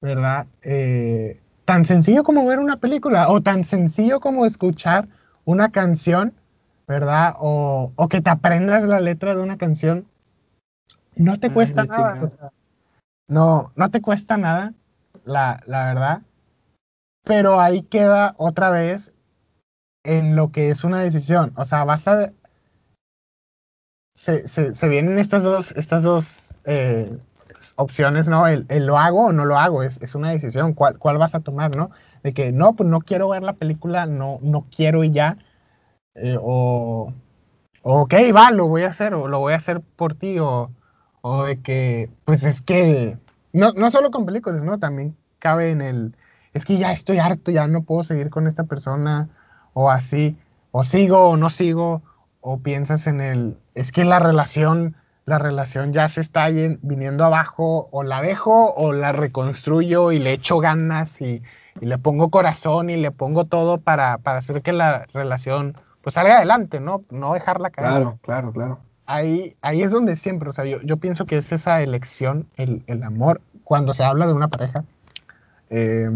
[SPEAKER 1] ¿verdad? Eh, tan sencillo como ver una película o tan sencillo como escuchar una canción, ¿verdad? O, o que te aprendas la letra de una canción. No te cuesta nada. O sea, no, no te cuesta nada, la, la verdad. Pero ahí queda otra vez en lo que es una decisión. O sea, vas a... Se, se, se vienen estas dos, estas dos eh, opciones, ¿no? El, el, lo hago o no lo hago, es, es una decisión. ¿Cuál, ¿Cuál, vas a tomar, no? De que no, pues no quiero ver la película, no, no quiero y ya. Eh, o, ok, va, lo voy a hacer, o lo voy a hacer por ti, o, o de que, pues es que, no, no solo con películas, ¿no? También cabe en el, es que ya estoy harto, ya no puedo seguir con esta persona, o así, o sigo o no sigo, o piensas en el, es que la relación la relación ya se está viniendo abajo, o la dejo o la reconstruyo y le echo ganas y, y le pongo corazón y le pongo todo para, para, hacer que la relación pues salga adelante, ¿no? No dejarla caer.
[SPEAKER 2] Claro, claro, claro.
[SPEAKER 1] Ahí, ahí es donde siempre, o sea, yo, yo pienso que es esa elección, el, el, amor, cuando se habla de una pareja, eh,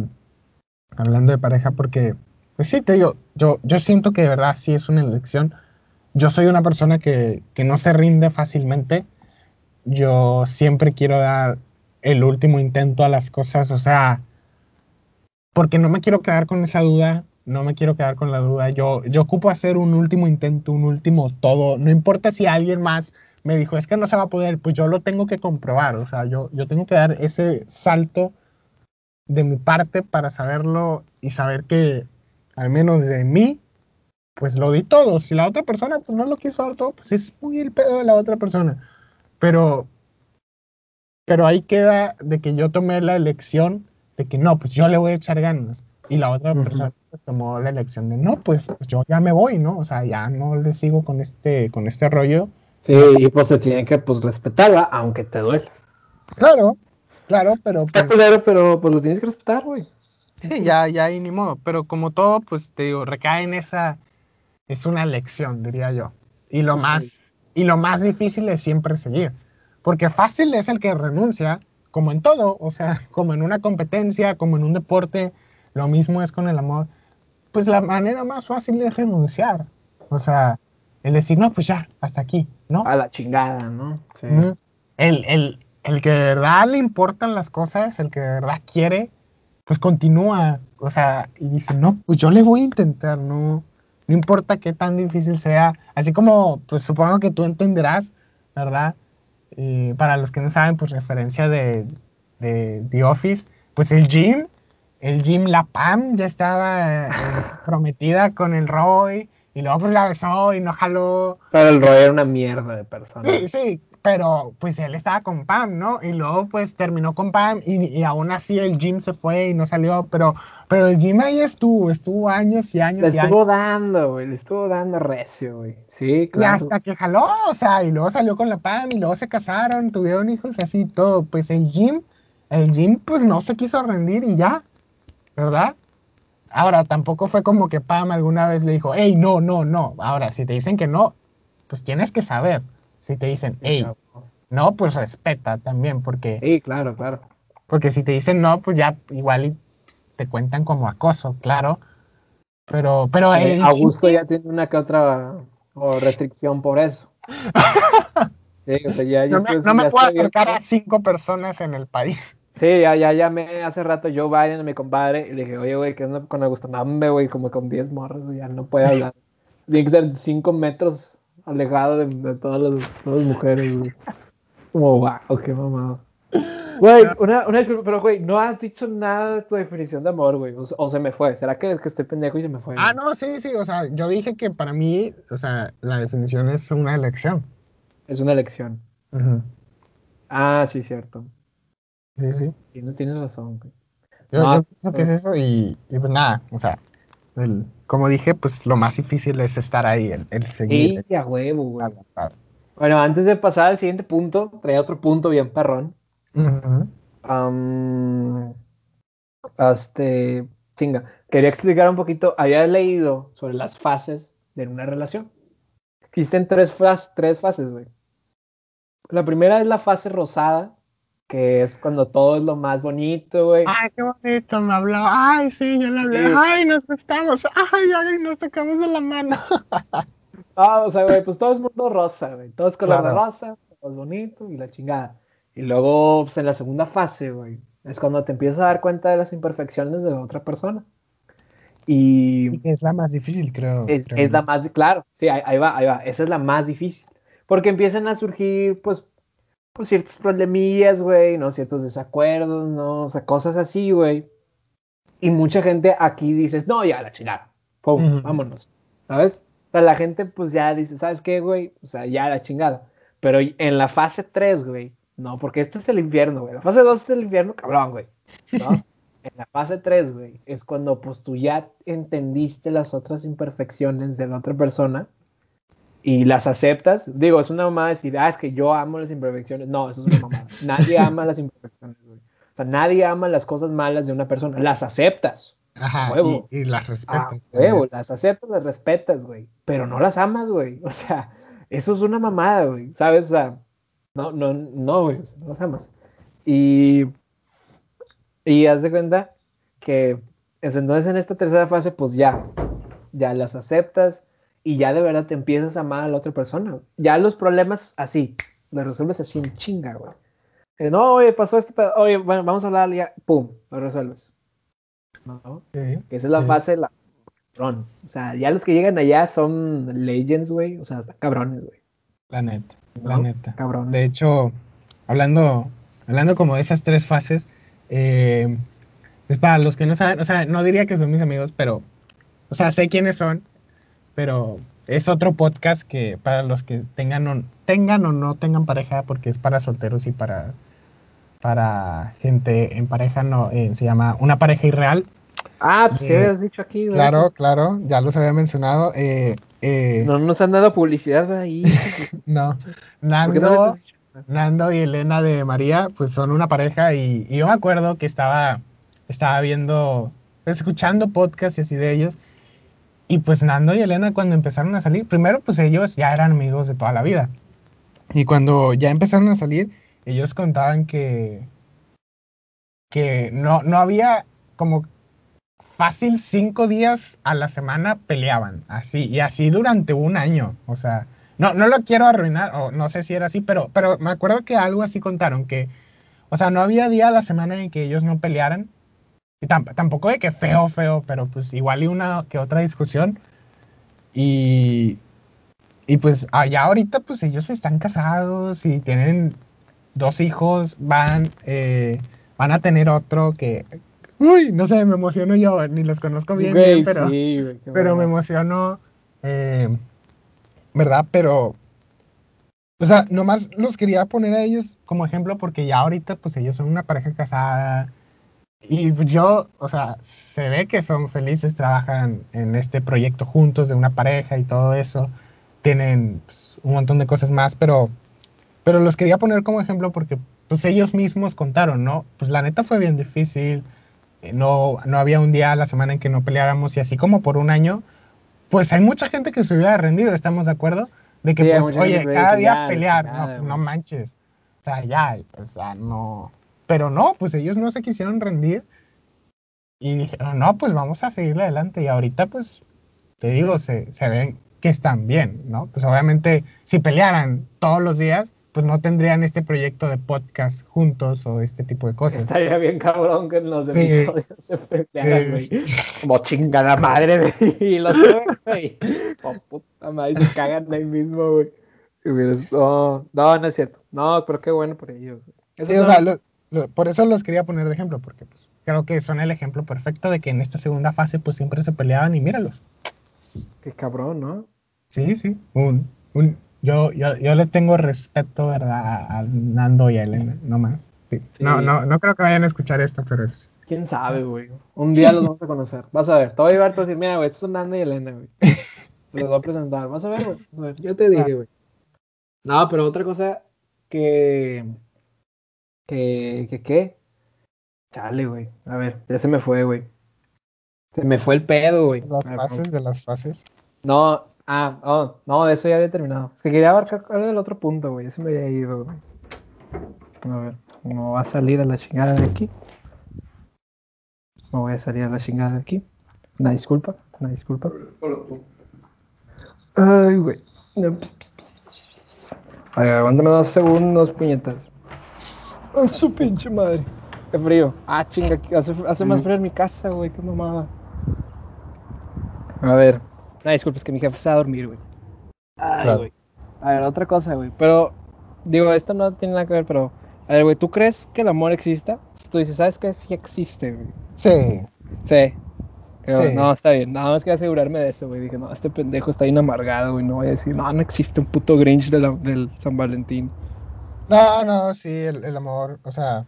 [SPEAKER 1] hablando de pareja, porque, pues sí, te digo, yo, yo siento que de verdad sí es una elección, yo soy una persona que, que, no se rinde fácilmente. Yo siempre quiero dar el último intento a las cosas, o sea, porque no me quiero quedar con esa duda, no me quiero quedar con la duda. Yo, yo ocupo hacer un último intento, un último todo. No importa si alguien más me dijo, es que no se va a poder, pues yo lo tengo que comprobar, o sea, yo, yo tengo que dar ese salto de mi parte para saberlo y saber que al menos de mí pues lo di todo. Si la otra persona pues, no lo quiso dar todo, pues es muy el pedo de la otra persona. Pero, pero ahí queda de que yo tomé la elección de que no, pues yo le voy a echar ganas. Y la otra uh -huh. persona pues, tomó la elección de no, pues, pues, yo ya me voy, ¿no? O sea, ya no le sigo con este, con este rollo.
[SPEAKER 2] Sí, y pues se tiene que pues respetar, aunque te duele.
[SPEAKER 1] Claro, claro, pero.
[SPEAKER 2] Pues, pero, pero pues lo tienes que respetar, güey.
[SPEAKER 1] Sí, ya, ya, y ni modo. Pero como todo, pues te digo, recae en esa es una lección, diría yo. Y lo, más, y lo más difícil es siempre seguir. Porque fácil es el que renuncia, como en todo, o sea, como en una competencia, como en un deporte, lo mismo es con el amor. Pues la manera más fácil es renunciar. O sea, el decir, no, pues ya, hasta aquí, ¿no?
[SPEAKER 2] A la chingada, ¿no?
[SPEAKER 1] Sí. El, el, el que de verdad le importan las cosas, el que de verdad quiere, pues continúa. O sea, y dice, no, pues yo le voy a intentar, no no importa qué tan difícil sea, así como pues supongo que tú entenderás, ¿verdad? Eh, para los que no saben, pues referencia de, de The Office, pues el Jim, el Jim, la Pam ya estaba eh, prometida con el Roy, y luego pues la besó y no jaló.
[SPEAKER 2] Pero el Roy era una mierda de persona.
[SPEAKER 1] Sí, sí, pero pues él estaba con Pam, ¿no? Y luego pues terminó con Pam y, y, aún así el Jim se fue y no salió, pero, pero el Jim ahí estuvo, estuvo años y años.
[SPEAKER 2] Le
[SPEAKER 1] y
[SPEAKER 2] estuvo
[SPEAKER 1] años.
[SPEAKER 2] dando, güey, le estuvo dando recio, güey. Sí, claro.
[SPEAKER 1] Y hasta que jaló, o sea, y luego salió con la Pam y luego se casaron, tuvieron hijos así todo. Pues el Jim, el Jim pues no se quiso rendir y ya, ¿verdad? Ahora, tampoco fue como que Pam alguna vez le dijo, hey, no, no, no. Ahora, si te dicen que no, pues tienes que saber. Si te dicen, hey, no, pues respeta también, porque...
[SPEAKER 2] Sí, claro, claro.
[SPEAKER 1] Porque si te dicen no, pues ya igual te cuentan como acoso, claro. Pero, pero...
[SPEAKER 2] Eh, Augusto ya tiene una que otra o restricción por eso.
[SPEAKER 1] sí, o sea, ya, no me, no me puedo acercar a cinco personas en el país.
[SPEAKER 2] Sí, ya, ya llamé hace rato Joe Biden a mi compadre y le dije, oye, güey, ¿qué onda con Augusto? No, güey, como con 10 morros, ya no puede hablar. Tiene que ser 5 metros alejado de, de todas, las, todas, las, mujeres, güey. Como, wow, qué mamado. Güey, una, una disculpa, pero güey, no has dicho nada de tu definición de amor, güey. O, o, se me fue. ¿Será que es que estoy pendejo y se me fue?
[SPEAKER 1] Ah, no, sí, sí. O sea, yo dije que para mí, o sea, la definición es una elección.
[SPEAKER 2] Es una elección.
[SPEAKER 1] Uh -huh.
[SPEAKER 2] Ah, sí, cierto.
[SPEAKER 1] Sí, sí.
[SPEAKER 2] Y no tienes razón, güey.
[SPEAKER 1] Yo, no, yo pienso que es eso y, y, pues nada, o sea, El, como dije, pues lo más difícil es estar ahí, el, el seguir.
[SPEAKER 2] Sí, a huevo, güey. Bueno, antes de pasar al siguiente punto, traía otro punto bien perrón. este, chinga, quería explicar un poquito, había leído sobre las fases de una relación. Existen tres, tres fases, güey. La primera es la fase rosada, que es cuando todo es lo más bonito, güey.
[SPEAKER 1] Ay, qué bonito, me habló. Ay, sí, yo le hablé. Ay, nos estamos. Ay, ay, nos tocamos de la mano.
[SPEAKER 2] ah, o sea, güey, pues todo es mundo rosa, güey. Todo es color de rosa, todo es bonito y la chingada. Y luego, pues en la segunda fase, güey, es cuando te empiezas a dar cuenta de las imperfecciones de la otra persona. Y.
[SPEAKER 1] Es la más difícil, creo.
[SPEAKER 2] Es, la más, claro, sí, ahí, va, ahí va. Esa es la más difícil. Porque empiezan a surgir, pues, pues ciertos problemillas, güey, ¿no? Ciertos desacuerdos, ¿no? O sea, cosas así, güey. Y mucha gente aquí dices, no, ya la chingada. Pum, vámonos. ¿Sabes? O sea, la gente, pues ya dice, ¿sabes qué, güey? O sea, ya la chingada. Pero en la fase 3, güey, no, porque este es el infierno, güey. La fase 2 es el infierno, cabrón, güey. ¿No? en la fase 3, güey, es cuando pues tú ya entendiste las otras imperfecciones de la otra persona y las aceptas. Digo, es una mamada decir, ah, es que yo amo las imperfecciones. No, eso es una mamada. Nadie ama las imperfecciones, güey. O sea, nadie ama las cosas malas de una persona. Las aceptas.
[SPEAKER 1] Ajá, Y, las respetas.
[SPEAKER 2] huevo, las aceptas, las respetas, güey. Pero no las amas, güey. O sea, eso es una mamada, güey. ¿Sabes? O sea, no, no, no, güey. No las amas. Y y haz de cuenta que entonces en esta tercera fase, pues ya, ya las aceptas y ya de verdad te empiezas a amar a la otra persona. Ya los problemas así, los resuelves así en chinga, güey. Eh, no, oye, pasó este oye, bueno, vamos a hablar ya, pum, lo resuelves. ¿No? que esa es la fase, la cabrón. O sea, ya los que llegan allá son legends, güey. O sea, cabrones, güey.
[SPEAKER 1] La neta, la neta. Cabrón. De hecho, hablando, hablando como de esas tres fases, eh, es para los que no saben, o sea, no diría que son mis amigos, pero, o sea, sé quiénes son, pero es otro podcast que para los que tengan o, tengan o no tengan pareja, porque es para solteros y para, para gente en pareja, no, eh, se llama Una pareja irreal.
[SPEAKER 2] Ah, pues sí habías dicho aquí.
[SPEAKER 1] Claro, claro, ya los había mencionado. Eh,
[SPEAKER 2] no nos han dado publicidad ahí.
[SPEAKER 1] no, Nando, Nando y Elena de María, pues son una pareja y, yo me acuerdo que estaba, estaba viendo, escuchando podcasts y así de ellos. Y pues Nando y Elena cuando empezaron a salir, primero pues ellos ya eran amigos de toda la vida. Y cuando ya empezaron a salir, ellos contaban que, que no, no había como fácil cinco días a la semana peleaban, así, y así durante un año. O sea, no, no lo quiero arruinar, o no sé si era así, pero, pero me acuerdo que algo así contaron, que, o sea, no había día a la semana en que ellos no pelearan. Y tampoco de que feo, feo, pero pues igual y una que otra discusión. Y, y pues allá ahorita pues ellos están casados y tienen dos hijos, van, eh, van a tener otro que, uy, no sé, me emociono yo, ni los conozco bien, pero, pero me emociono. Eh, ¿verdad? Pero, o sea, nomás los quería poner a ellos como ejemplo porque ya ahorita, pues ellos son una pareja casada. Y yo, o sea, se ve que son felices, trabajan en este proyecto juntos de una pareja y todo eso. Tienen pues, un montón de cosas más, pero, pero los quería poner como ejemplo porque pues ellos mismos contaron, ¿no? Pues la neta fue bien difícil. Eh, no, no había un día a la semana en que no peleáramos y así como por un año, pues hay mucha gente que se hubiera rendido, ¿estamos de acuerdo? De que, pues, oye, cada día pelear, no, no, manches. O sea, ya, o sea, no. Pero no, pues ellos no se quisieron rendir y dijeron, no, pues vamos a seguir adelante. Y ahorita, pues, te digo, se, se ven que están bien, ¿no? Pues obviamente, si pelearan todos los días, pues no tendrían este proyecto de podcast juntos o este tipo de cosas.
[SPEAKER 2] Estaría bien cabrón que en los episodios se pelearan, güey. Como chingada madre, güey. Y los güey. Como puta madre, se cagan ahí mismo, güey. No, no, no es cierto. No, pero qué bueno por ellos.
[SPEAKER 1] Sí, o sea, por eso los quería poner de ejemplo, porque pues creo que son el ejemplo perfecto de que en esta segunda fase pues siempre se peleaban y míralos.
[SPEAKER 2] Qué cabrón, ¿no?
[SPEAKER 1] Sí, sí. Un, un, yo, yo, yo le tengo respeto, ¿verdad? A Nando y a Elena, no más. No, no, no creo que vayan a escuchar esto, pero
[SPEAKER 2] ¿Quién sabe, güey? Un día los vamos a conocer. Vas a ver. Te voy a llevar, te voy a decir, mira, güey, estos son Nanda y Elena, güey. Te los voy a presentar. Vas a ver, güey. Yo te dije, güey. No, pero otra cosa que. Que. que ¿Qué? Chale, güey. A ver, ya se me fue, güey. Se me fue el pedo, güey.
[SPEAKER 1] Las
[SPEAKER 2] A ver,
[SPEAKER 1] fases de las fases.
[SPEAKER 2] No, ah, oh, no, de eso ya había terminado. Es que quería abarcar el otro punto, güey. Ese me había ido, güey. A ver, me va a salir a la chingada de aquí. Me voy a salir a la chingada de aquí. Una disculpa, una disculpa. Ay, güey. No, ps. A ver, aguántame dos segundos, puñetas. A su pinche madre. Qué frío. Ah, chinga, aquí hace, hace más frío en mi casa, güey. Qué mamada. A ver. No, disculpa, es que mi jefe se va a dormir, güey. Ay,
[SPEAKER 1] Claro.
[SPEAKER 2] güey. A ver, otra cosa, güey. Pero, digo, esto no tiene nada que ver, pero. A ver, güey, ¿tú crees que el amor exista? Tú dices, ¿sabes qué? Sí existe, güey.
[SPEAKER 1] Sí.
[SPEAKER 2] Sí. No, está bien. Nada más que asegurarme de eso, güey. Dije, no, este pendejo está bien amargado, güey. No voy a decir, no, no existe un puto Grinch de la- del San Valentín.
[SPEAKER 1] No, no, sí, el, el amor, o sea,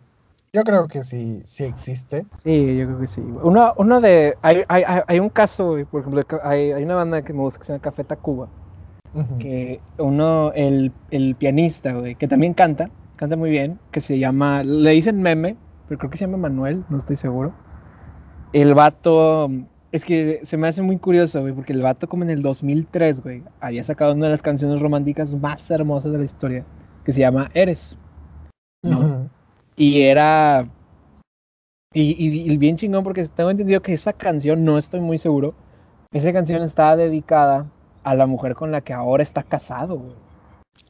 [SPEAKER 1] yo creo que sí, sí existe.
[SPEAKER 2] Sí, yo creo que sí. Uno, uno de. Hay, hay, hay- un caso, por ejemplo, hay, hay una banda que me gusta que se llama Café Tacuba.
[SPEAKER 1] Ujú.
[SPEAKER 2] que uno, el, el pianista, güey, que también canta, canta muy bien, que se llama, le dicen meme, pero creo que se llama Manuel, no estoy seguro. El vato, es que se me hace muy curioso, güey, porque el vato como en el 2003, güey, había sacado una de las canciones románticas más hermosas de la historia, que se llama Eres. Y era... Y, y- y bien chingón porque tengo entendido que esa canción, no estoy muy seguro, esa canción estaba dedicada a la mujer con la que ahora está casado, güey.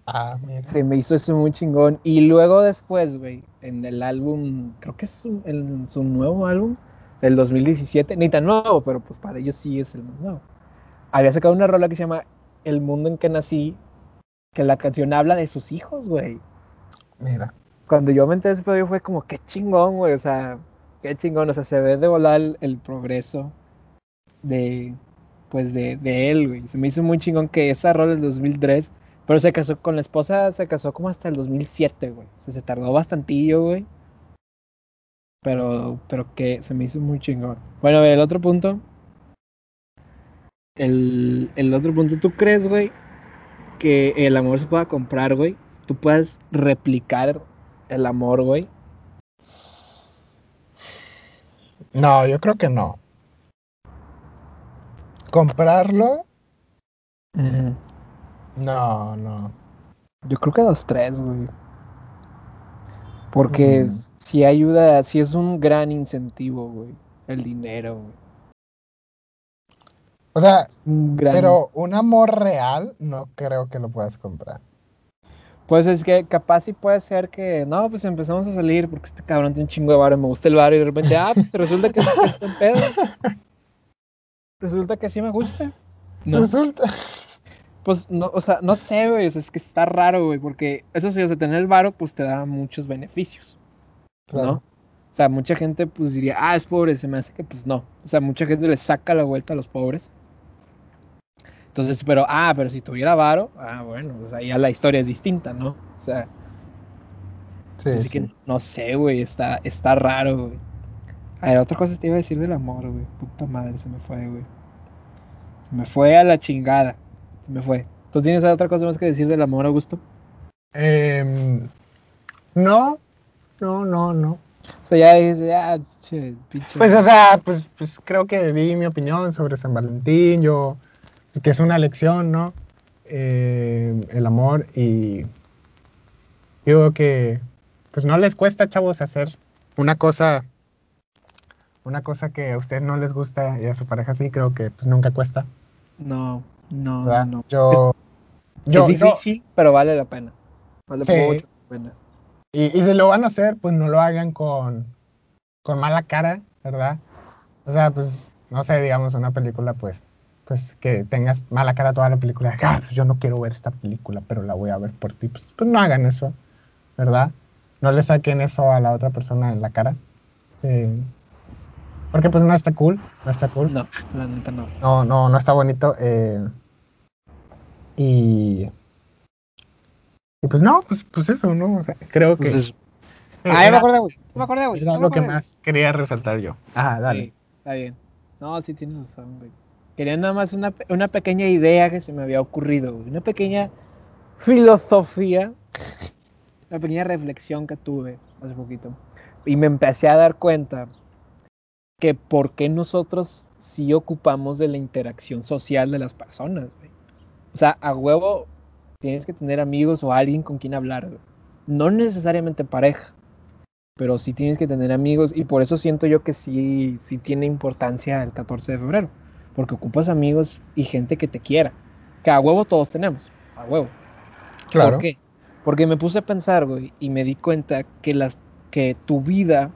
[SPEAKER 1] Ah, mira.
[SPEAKER 2] Se me hizo eso muy chingón. Y luego después, güey, en el álbum, creo que es su, su nuevo álbum del 2017, ni tan nuevo, pero pues para ellos sí es el más nuevo. Había sacado una rola que se llama El mundo en que nací, que la canción habla de sus hijos, güey.
[SPEAKER 1] Mira.
[SPEAKER 2] Cuando yo me enteré de ese pedo, fue como, qué chingón, güey, o sea, qué chingón, o sea, se ve de volar el, el progreso de, pues, de, de él, güey. Se me hizo muy chingón que esa rola del 2003, pero se casó con la esposa, se casó como hasta el 2007, güey. O sea, se tardó bastantillo, güey. Pero, pero que se me hizo muy chingón. Bueno, a ver, el otro punto. El, el otro punto, ¿tú crees, güey, que el amor se pueda comprar, güey? Tú puedas replicar el amor, güey.
[SPEAKER 1] No, yo creo que no. ¿Comprarlo? No, no.
[SPEAKER 2] Yo creo que dos, tres, güey. Porque
[SPEAKER 1] Mm.
[SPEAKER 2] si ayuda, si es un gran incentivo, güey. El dinero, güey.
[SPEAKER 1] O sea,
[SPEAKER 2] gran
[SPEAKER 1] pero un amor real no creo que lo puedas comprar.
[SPEAKER 2] Pues es que capaz sí puede ser que, no, pues empezamos a salir porque este cabrón tiene un chingo de varo y me gusta el varo y de repente, ah, pues resulta que está en pedo. Resulta que sí me gusta. No,
[SPEAKER 1] Resulta.
[SPEAKER 2] pues no, o sea, no sé, güey, o sea, es que está raro, güey, porque eso sí, o sea, tener el varo pues te da muchos beneficios, ¿no? O sea, mucha gente pues diría, ah, es pobre, se me hace que pues no. O sea, mucha gente le saca la vuelta a los pobres. Entonces, pero, ah, pero si tuviera varo, ah, bueno, o sea, ya la historia es distinta, ¿no? O sea,
[SPEAKER 1] Sí,
[SPEAKER 2] así
[SPEAKER 1] sí.
[SPEAKER 2] que no sé, güey, está, está raro, güey. A ver, otra cosa te iba a decir del amor, güey. Puta madre, se me fue, güey. Se me fue a la chingada. Se me fue. ¿Tú tienes otra cosa más que decir del amor, Augusto?
[SPEAKER 1] Em, no, no, no, no.
[SPEAKER 2] O sea, ya dices, ah, che, pinche.
[SPEAKER 1] Pues, o sea, pues, pues creo que di mi opinión sobre San Valentín, yo, que es una lección, ¿no? Eh, el amor y digo que, pues no les cuesta, chavos, hacer una cosa, una cosa que a ustedes no les gusta y a su pareja sí, creo que pues nunca cuesta,
[SPEAKER 2] No, no,
[SPEAKER 1] ¿verdad?
[SPEAKER 2] no.
[SPEAKER 1] Yo, yo,
[SPEAKER 2] es
[SPEAKER 1] yo-
[SPEAKER 2] difícil, pero vale la pena. Vale
[SPEAKER 1] Sí.
[SPEAKER 2] mucho la pena.
[SPEAKER 1] Y, y si lo van a hacer, pues no lo hagan con, con mala cara, ¿verdad? O sea, pues, no sé, digamos, una película, pues, pues que tengas mala cara toda la película. Ah, pues yo no quiero ver esta película, pero la voy a ver por ti. Pues, pues no hagan eso, ¿verdad? No le saquen eso a la otra persona en la cara. Eh, porque pues no está cool, no está cool.
[SPEAKER 2] No, la neta no.
[SPEAKER 1] No, no, no está bonito. eh, y. Y pues no, pues, pues eso, ¿no? O sea, creo que.
[SPEAKER 2] Pues es- Ah, ya me acordé, güey. Ya me acordé, güey.
[SPEAKER 1] Era lo que más quería resaltar yo. Ajá, dale.
[SPEAKER 2] Sí, está bien. No, sí tienes razón, güey. Quería nada más una, una pequeña idea que se me había ocurrido. Una pequeña filosofía. Una pequeña reflexión que tuve hace poquito. Y me empecé a dar cuenta que por qué nosotros sí ocupamos de la interacción social de las personas, güey. O sea, a huevo tienes que tener amigos o alguien con quien hablar. No necesariamente pareja pero sí tienes que tener amigos y por eso siento yo que sí, sí tiene importancia el 14 de febrero, porque ocupas amigos y gente que te quiera, que a huevo todos tenemos, a huevo.
[SPEAKER 1] Claro.
[SPEAKER 2] ¿Por qué? Porque me puse a pensar, güey, y me di cuenta que, las, que tu vida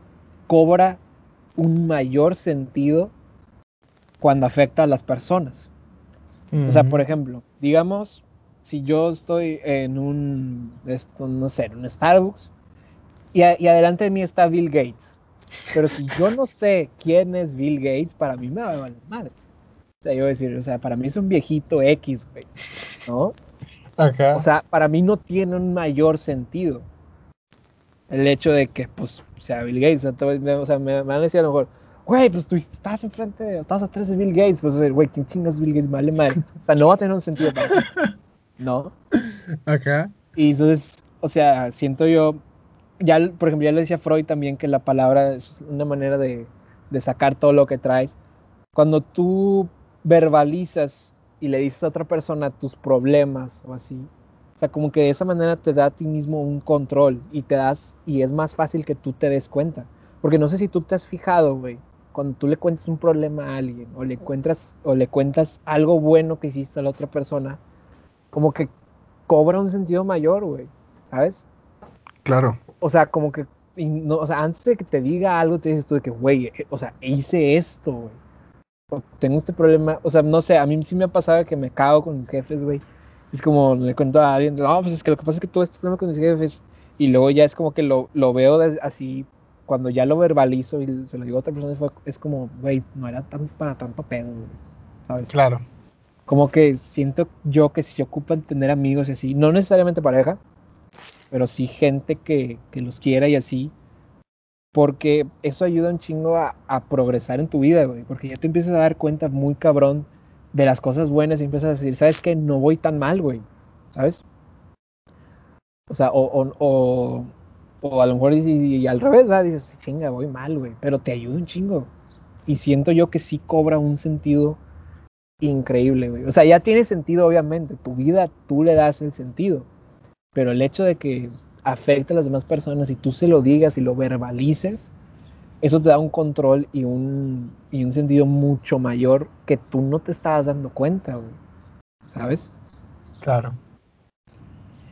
[SPEAKER 2] cobra un mayor sentido cuando afecta a las personas. O sea, por ejemplo, digamos, si yo estoy en un, esto, no sé, en un Starbucks y, a- y adelante de mí está Bill Gates. Pero si yo no sé quién es Bill Gates, para mí me va a valer madre. O sea, yo voy a decir, o sea, para mí es un viejito X, güey. ¿No?
[SPEAKER 1] Ajá.
[SPEAKER 2] O sea, para mí no tiene un mayor sentido el hecho de que, pues, sea Bill Gates. O sea, me- me, van a decir a lo mejor, güey, pues tú estás enfrente, de- estás atrás de Bill Gates. Pues, güey, ¿quién chingas Bill Gates? Vale madre. O sea, no va a tener un sentido para mí. ¿No?
[SPEAKER 1] Ajá.
[SPEAKER 2] Y entonces, o sea, siento yo, ya, por ejemplo, ya le decía Freud también que la palabra es una manera de, de sacar todo lo que traes. Cuando tú verbalizas y le dices a otra persona tus problemas o así, o sea, como que de esa manera te da a ti mismo un control y te das, y es más fácil que tú te des cuenta. Porque no sé si tú te has fijado, güey, cuando tú le cuentas un problema a alguien o le, encuentras, o le cuentas algo bueno que hiciste a la otra persona, como que cobra un sentido mayor, güey, ¿sabes?
[SPEAKER 1] Claro.
[SPEAKER 2] O sea, como que, no, o sea, antes de que te diga algo, te dices tú de que, güey, eh, o sea, hice esto, güey. O tengo este problema, o sea, no sé, a mí sí me ha pasado que me cago con mis jefes, güey. Es como, le cuento a alguien, no, pues es que lo que pasa es que tuve este problema con mis jefes. Y luego ya es como que lo, lo veo así, cuando ya lo verbalizo y se lo digo a otra persona, fue- es como, güey, no era tan para tanto pedo, güey. ¿Sabes?
[SPEAKER 1] Claro.
[SPEAKER 2] como que siento yo que si ocupan tener amigos y así, no necesariamente pareja, pero sí gente que, que los quiera y así, porque eso ayuda un chingo a, a progresar en tu vida, güey, porque ya te empiezas a dar cuenta muy cabrón de las cosas buenas y empiezas a decir, ¿sabes qué? No voy tan mal, güey, ¿sabes? O sea, o, o, o, a lo mejor y, y al revés, ¿verdad? Dices, chinga, voy mal, güey, pero te ayuda un chingo. Y siento yo que sí cobra un sentido increíble, güey. O sea, ya tiene sentido, obviamente. Tu vida tú le das el sentido. Pero el hecho de que afecte a las demás personas y tú se lo digas y lo verbalices, eso te da un control y un, y un sentido mucho mayor que tú no te estabas dando cuenta. ¿Sabes?
[SPEAKER 1] Claro.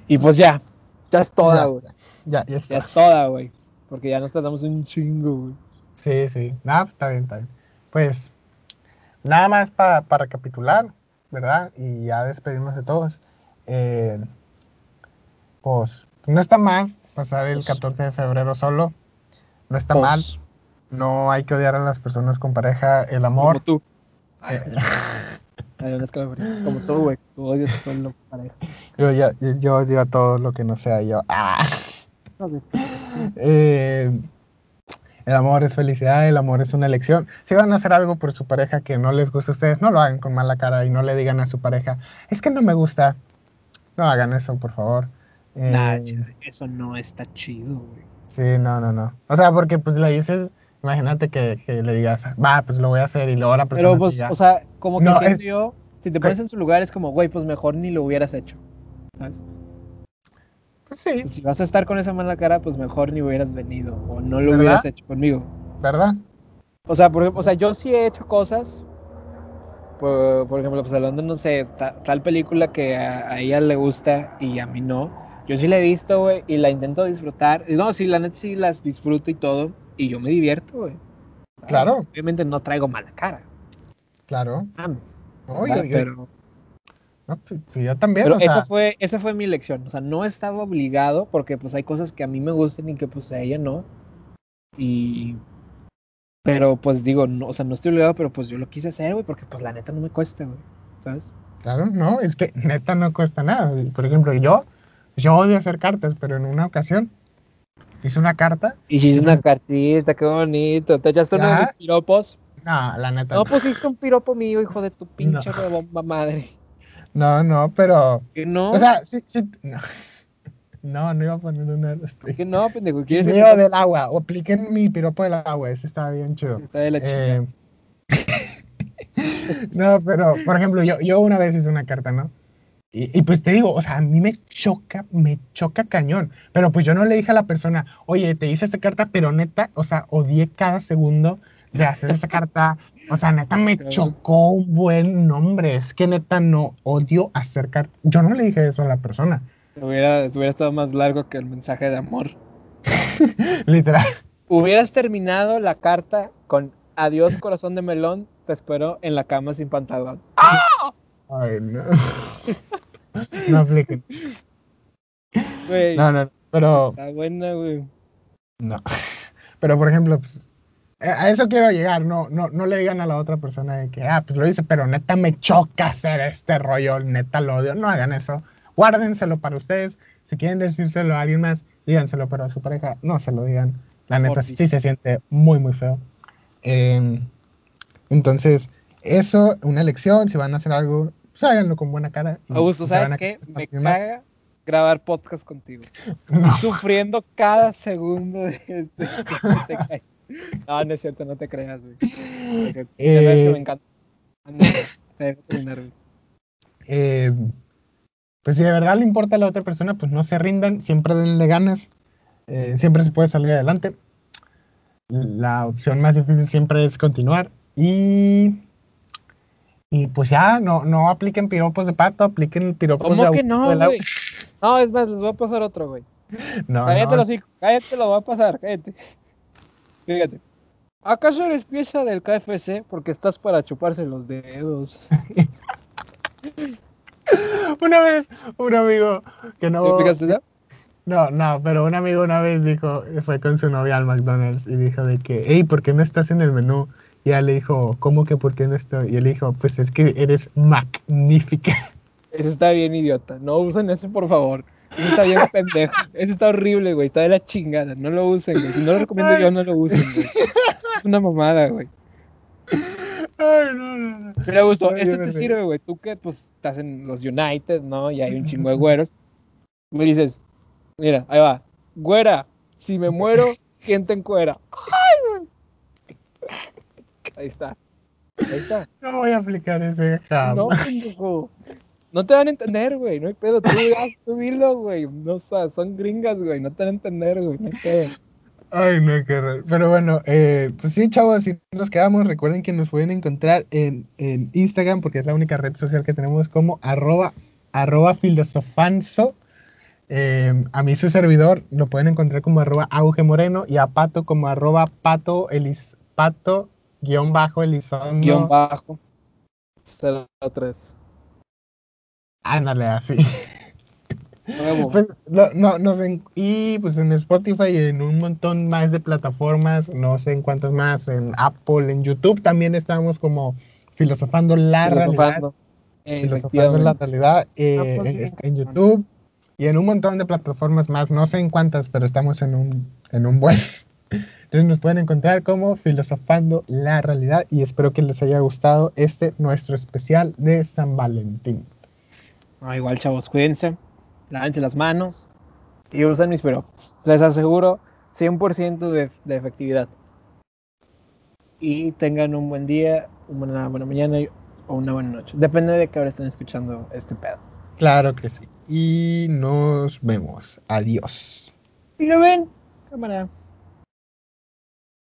[SPEAKER 2] Y pues ya, ya es toda,
[SPEAKER 1] Ya.
[SPEAKER 2] güey.
[SPEAKER 1] Ya, ya
[SPEAKER 2] es toda, güey. Porque ya nos tratamos un chingo, güey.
[SPEAKER 1] Sí, sí. Nada, está bien, está bien. Pues, nada más para recapitular, ¿verdad? Y ya despedirnos de todos. Eh, pues, no está mal pasar el
[SPEAKER 2] Pues-
[SPEAKER 1] 14 de febrero solo. No está
[SPEAKER 2] Pues,
[SPEAKER 1] mal. No hay que odiar a las personas con pareja. El
[SPEAKER 2] Como
[SPEAKER 1] amor.
[SPEAKER 2] tú.
[SPEAKER 1] eh.
[SPEAKER 2] Como tú, güey. Tú odias a todo lo pareja.
[SPEAKER 1] yo, ya- yo, yo odio a todo lo que no sea yo. Ah. Eh, el amor es felicidad, el amor es una elección. Si van a hacer algo por su pareja que no les gusta a ustedes, no lo hagan con mala cara y no le digan a su pareja, es que no me gusta. No hagan eso, por favor. Eh,
[SPEAKER 2] Nah, chido, eso no está chido, güey.
[SPEAKER 1] sí, no, no, no. O sea, porque pues le dices, imagínate que, que le digas, va, pues lo voy a hacer y luego la persona
[SPEAKER 2] Pero pues, o sea, como que
[SPEAKER 1] No,
[SPEAKER 2] siento
[SPEAKER 1] es-
[SPEAKER 2] yo, si te pones en su lugar es como, güey, pues mejor ni lo hubieras hecho. ¿Sabes?
[SPEAKER 1] pues sí,
[SPEAKER 2] Si vas a estar con esa mala cara, pues mejor ni hubieras venido o no lo
[SPEAKER 1] ¿Verdad?
[SPEAKER 2] hubieras hecho conmigo.
[SPEAKER 1] ¿verdad?
[SPEAKER 2] O sea, por, ejemplo, o sea, yo sí he hecho cosas. Por, por ejemplo, pues hablando, no sé, ta- tal película que a, a ella le gusta y a mí no. Yo sí la he visto, güey, y la intento disfrutar. No, sí, la neta sí las disfruto y todo. Y yo me divierto, güey.
[SPEAKER 1] Claro.
[SPEAKER 2] Obviamente no traigo mala cara.
[SPEAKER 1] Claro.
[SPEAKER 2] Ah,
[SPEAKER 1] Oye,
[SPEAKER 2] ¿verdad?
[SPEAKER 1] oye,
[SPEAKER 2] pero
[SPEAKER 1] no, pues, pues yo también,
[SPEAKER 2] pero
[SPEAKER 1] o sea,
[SPEAKER 2] esa, fue, esa fue mi lección. O sea, no estaba obligado porque pues hay cosas que a mí me gustan y que pues a ella no. Y... Pero pues digo, no, o sea, no estoy obligado, pero pues yo lo quise hacer, güey, porque pues la neta no me cuesta, güey. ¿Sabes?
[SPEAKER 1] Claro, no, es que neta no cuesta nada. Por ejemplo, yo, yo odio hacer cartas, pero en una ocasión Hice una carta.
[SPEAKER 2] Hiciste una cartita, qué bonito. ¿Te echaste uno de mis piropos?
[SPEAKER 1] No, la neta.
[SPEAKER 2] No
[SPEAKER 1] No,
[SPEAKER 2] pusiste un piropo mío, hijo de tu pinche rebomba madre.
[SPEAKER 1] no, no, pero.
[SPEAKER 2] Que no,
[SPEAKER 1] O sea, sí, sí. No, no, no iba a poner una de los
[SPEAKER 2] que no, pendejo. ¿Quieres
[SPEAKER 1] Mío
[SPEAKER 2] que
[SPEAKER 1] del agua. O apliquen mi piropo del agua. Ese estaba bien chido.
[SPEAKER 2] Está de la.
[SPEAKER 1] Eh, no, pero, por ejemplo, yo, yo una vez hice una carta, ¿no? Y, y pues te digo, o sea, a mí me choca, me choca cañón. Pero pues yo no le dije a la persona, oye, te hice esta carta, pero neta, o sea, odié cada segundo de hacer esa carta. O sea, neta me chocó un buen nombre. Es que neta no odio hacer cartas. Yo no le dije eso a la persona.
[SPEAKER 2] Hubiera, hubiera estado más largo que el mensaje de amor.
[SPEAKER 1] Literal.
[SPEAKER 2] Hubieras terminado la carta con adiós corazón de melón, te espero en la cama sin pantalón.
[SPEAKER 1] Ay, no. No apliquen.
[SPEAKER 2] Güey,
[SPEAKER 1] No, no, pero
[SPEAKER 2] está buena, güey.
[SPEAKER 1] no. Pero por ejemplo, pues, a eso quiero llegar, no, no, no le digan a la otra persona de que, ah, pues lo hice, pero neta me choca hacer este rollo, neta lo odio. No hagan eso. Guárdenselo para ustedes. Si quieren decírselo a alguien más, díganselo, pero a su pareja no se lo digan. La neta sí se siente muy, muy feo. Em, entonces, eso, una lección, si van a hacer algo, pues háganlo con buena cara.
[SPEAKER 2] Augusto, ¿sabes qué? Me caga grabar podcast contigo.
[SPEAKER 1] no.
[SPEAKER 2] Sufriendo cada segundo de este. te cae. No, no es cierto, no te creas, güey. Porque
[SPEAKER 1] Eh,
[SPEAKER 2] me encanta. Güey.
[SPEAKER 1] eh, pues si de verdad le importa a la otra persona, pues no se rindan, siempre denle ganas, eh, siempre se puede salir adelante. La opción más difícil siempre es continuar y, y pues ya, no, no apliquen piropos de pato, apliquen piropos
[SPEAKER 2] ¿Cómo
[SPEAKER 1] de
[SPEAKER 2] que
[SPEAKER 1] Augusto
[SPEAKER 2] no, güey? No, es más, les voy a pasar otro, güey.
[SPEAKER 1] No,
[SPEAKER 2] Cállate
[SPEAKER 1] no,
[SPEAKER 2] los hijos, cállate, lo voy a pasar, cállate. Fíjate. ¿Acaso eres pieza del KFC porque estás para chuparse los dedos?
[SPEAKER 1] Una vez, un amigo que
[SPEAKER 2] ¿Te
[SPEAKER 1] no,
[SPEAKER 2] explicaste ya?
[SPEAKER 1] No, no, pero un amigo una vez dijo, fue con su novia al McDonald's y dijo de que, hey, ¿por qué no estás en el menú? Y ella le dijo, ¿cómo que por qué no estoy? Y él dijo, pues es que eres magnífica.
[SPEAKER 2] Ese está bien idiota. No usen ese, por favor. Ese está bien pendejo. Ese está horrible, güey. Está de la chingada. No lo usen, güey. Si no lo recomiendo yo, no lo usen, güey. Es una mamada, güey.
[SPEAKER 1] Ay, no, no, no.
[SPEAKER 2] Mira, este
[SPEAKER 1] yo
[SPEAKER 2] te
[SPEAKER 1] sé.
[SPEAKER 2] sirve, güey. Tú que, pues, estás en los United, ¿no? Y hay un chingo de güeros. Me dices, mira, ahí va. Güera, si me muero, ¿quién te encuera? Ahí está. Ahí está.
[SPEAKER 1] No voy a aplicar ese jamás.
[SPEAKER 2] No, pendejo. No te van a entender, güey. No hay pedo. Tú, haz- tú dilo, güey. No, o sea, son gringas, güey. No te van a entender, güey. No hay pedo.
[SPEAKER 1] Ay, no, qué raro. Pero bueno, eh, pues sí, chavos, así nos quedamos. Recuerden que nos pueden encontrar en, en Instagram, porque es la única red social que tenemos como arroba, arroba filosofanso. Eh, a mí su servidor lo pueden encontrar como arroba auge moreno y a Pato como arroba pato, elis, pato guion bajo elizondo.
[SPEAKER 2] Guión bajo. 03.
[SPEAKER 1] Ándale, así.
[SPEAKER 2] Nuevo.
[SPEAKER 1] Pues, no, no, no sé, en- y pues en Spotify y en un montón más de plataformas, no sé en cuántas más, en Apple, en YouTube también estamos como filosofando la realidad,
[SPEAKER 2] Filosofando.
[SPEAKER 1] filosofando la realidad eh,
[SPEAKER 2] Ah, pues
[SPEAKER 1] en,
[SPEAKER 2] sí,
[SPEAKER 1] está en
[SPEAKER 2] filosofando.
[SPEAKER 1] YouTube y en un montón de plataformas más, no sé en cuántas, pero estamos en un, en un buen. Entonces nos pueden encontrar como filosofando la realidad y espero que les haya gustado este nuestro especial de San Valentín.
[SPEAKER 2] No, igual, chavos, cuídense. Lávense las manos. Y usen mis piropos. Les aseguro 100% de, de efectividad. Y tengan un buen día, una buena mañana o una buena noche. Depende de que ahora estén escuchando este pedo.
[SPEAKER 1] Claro que sí. Y nos vemos. Adiós.
[SPEAKER 2] Y lo ven, cámara.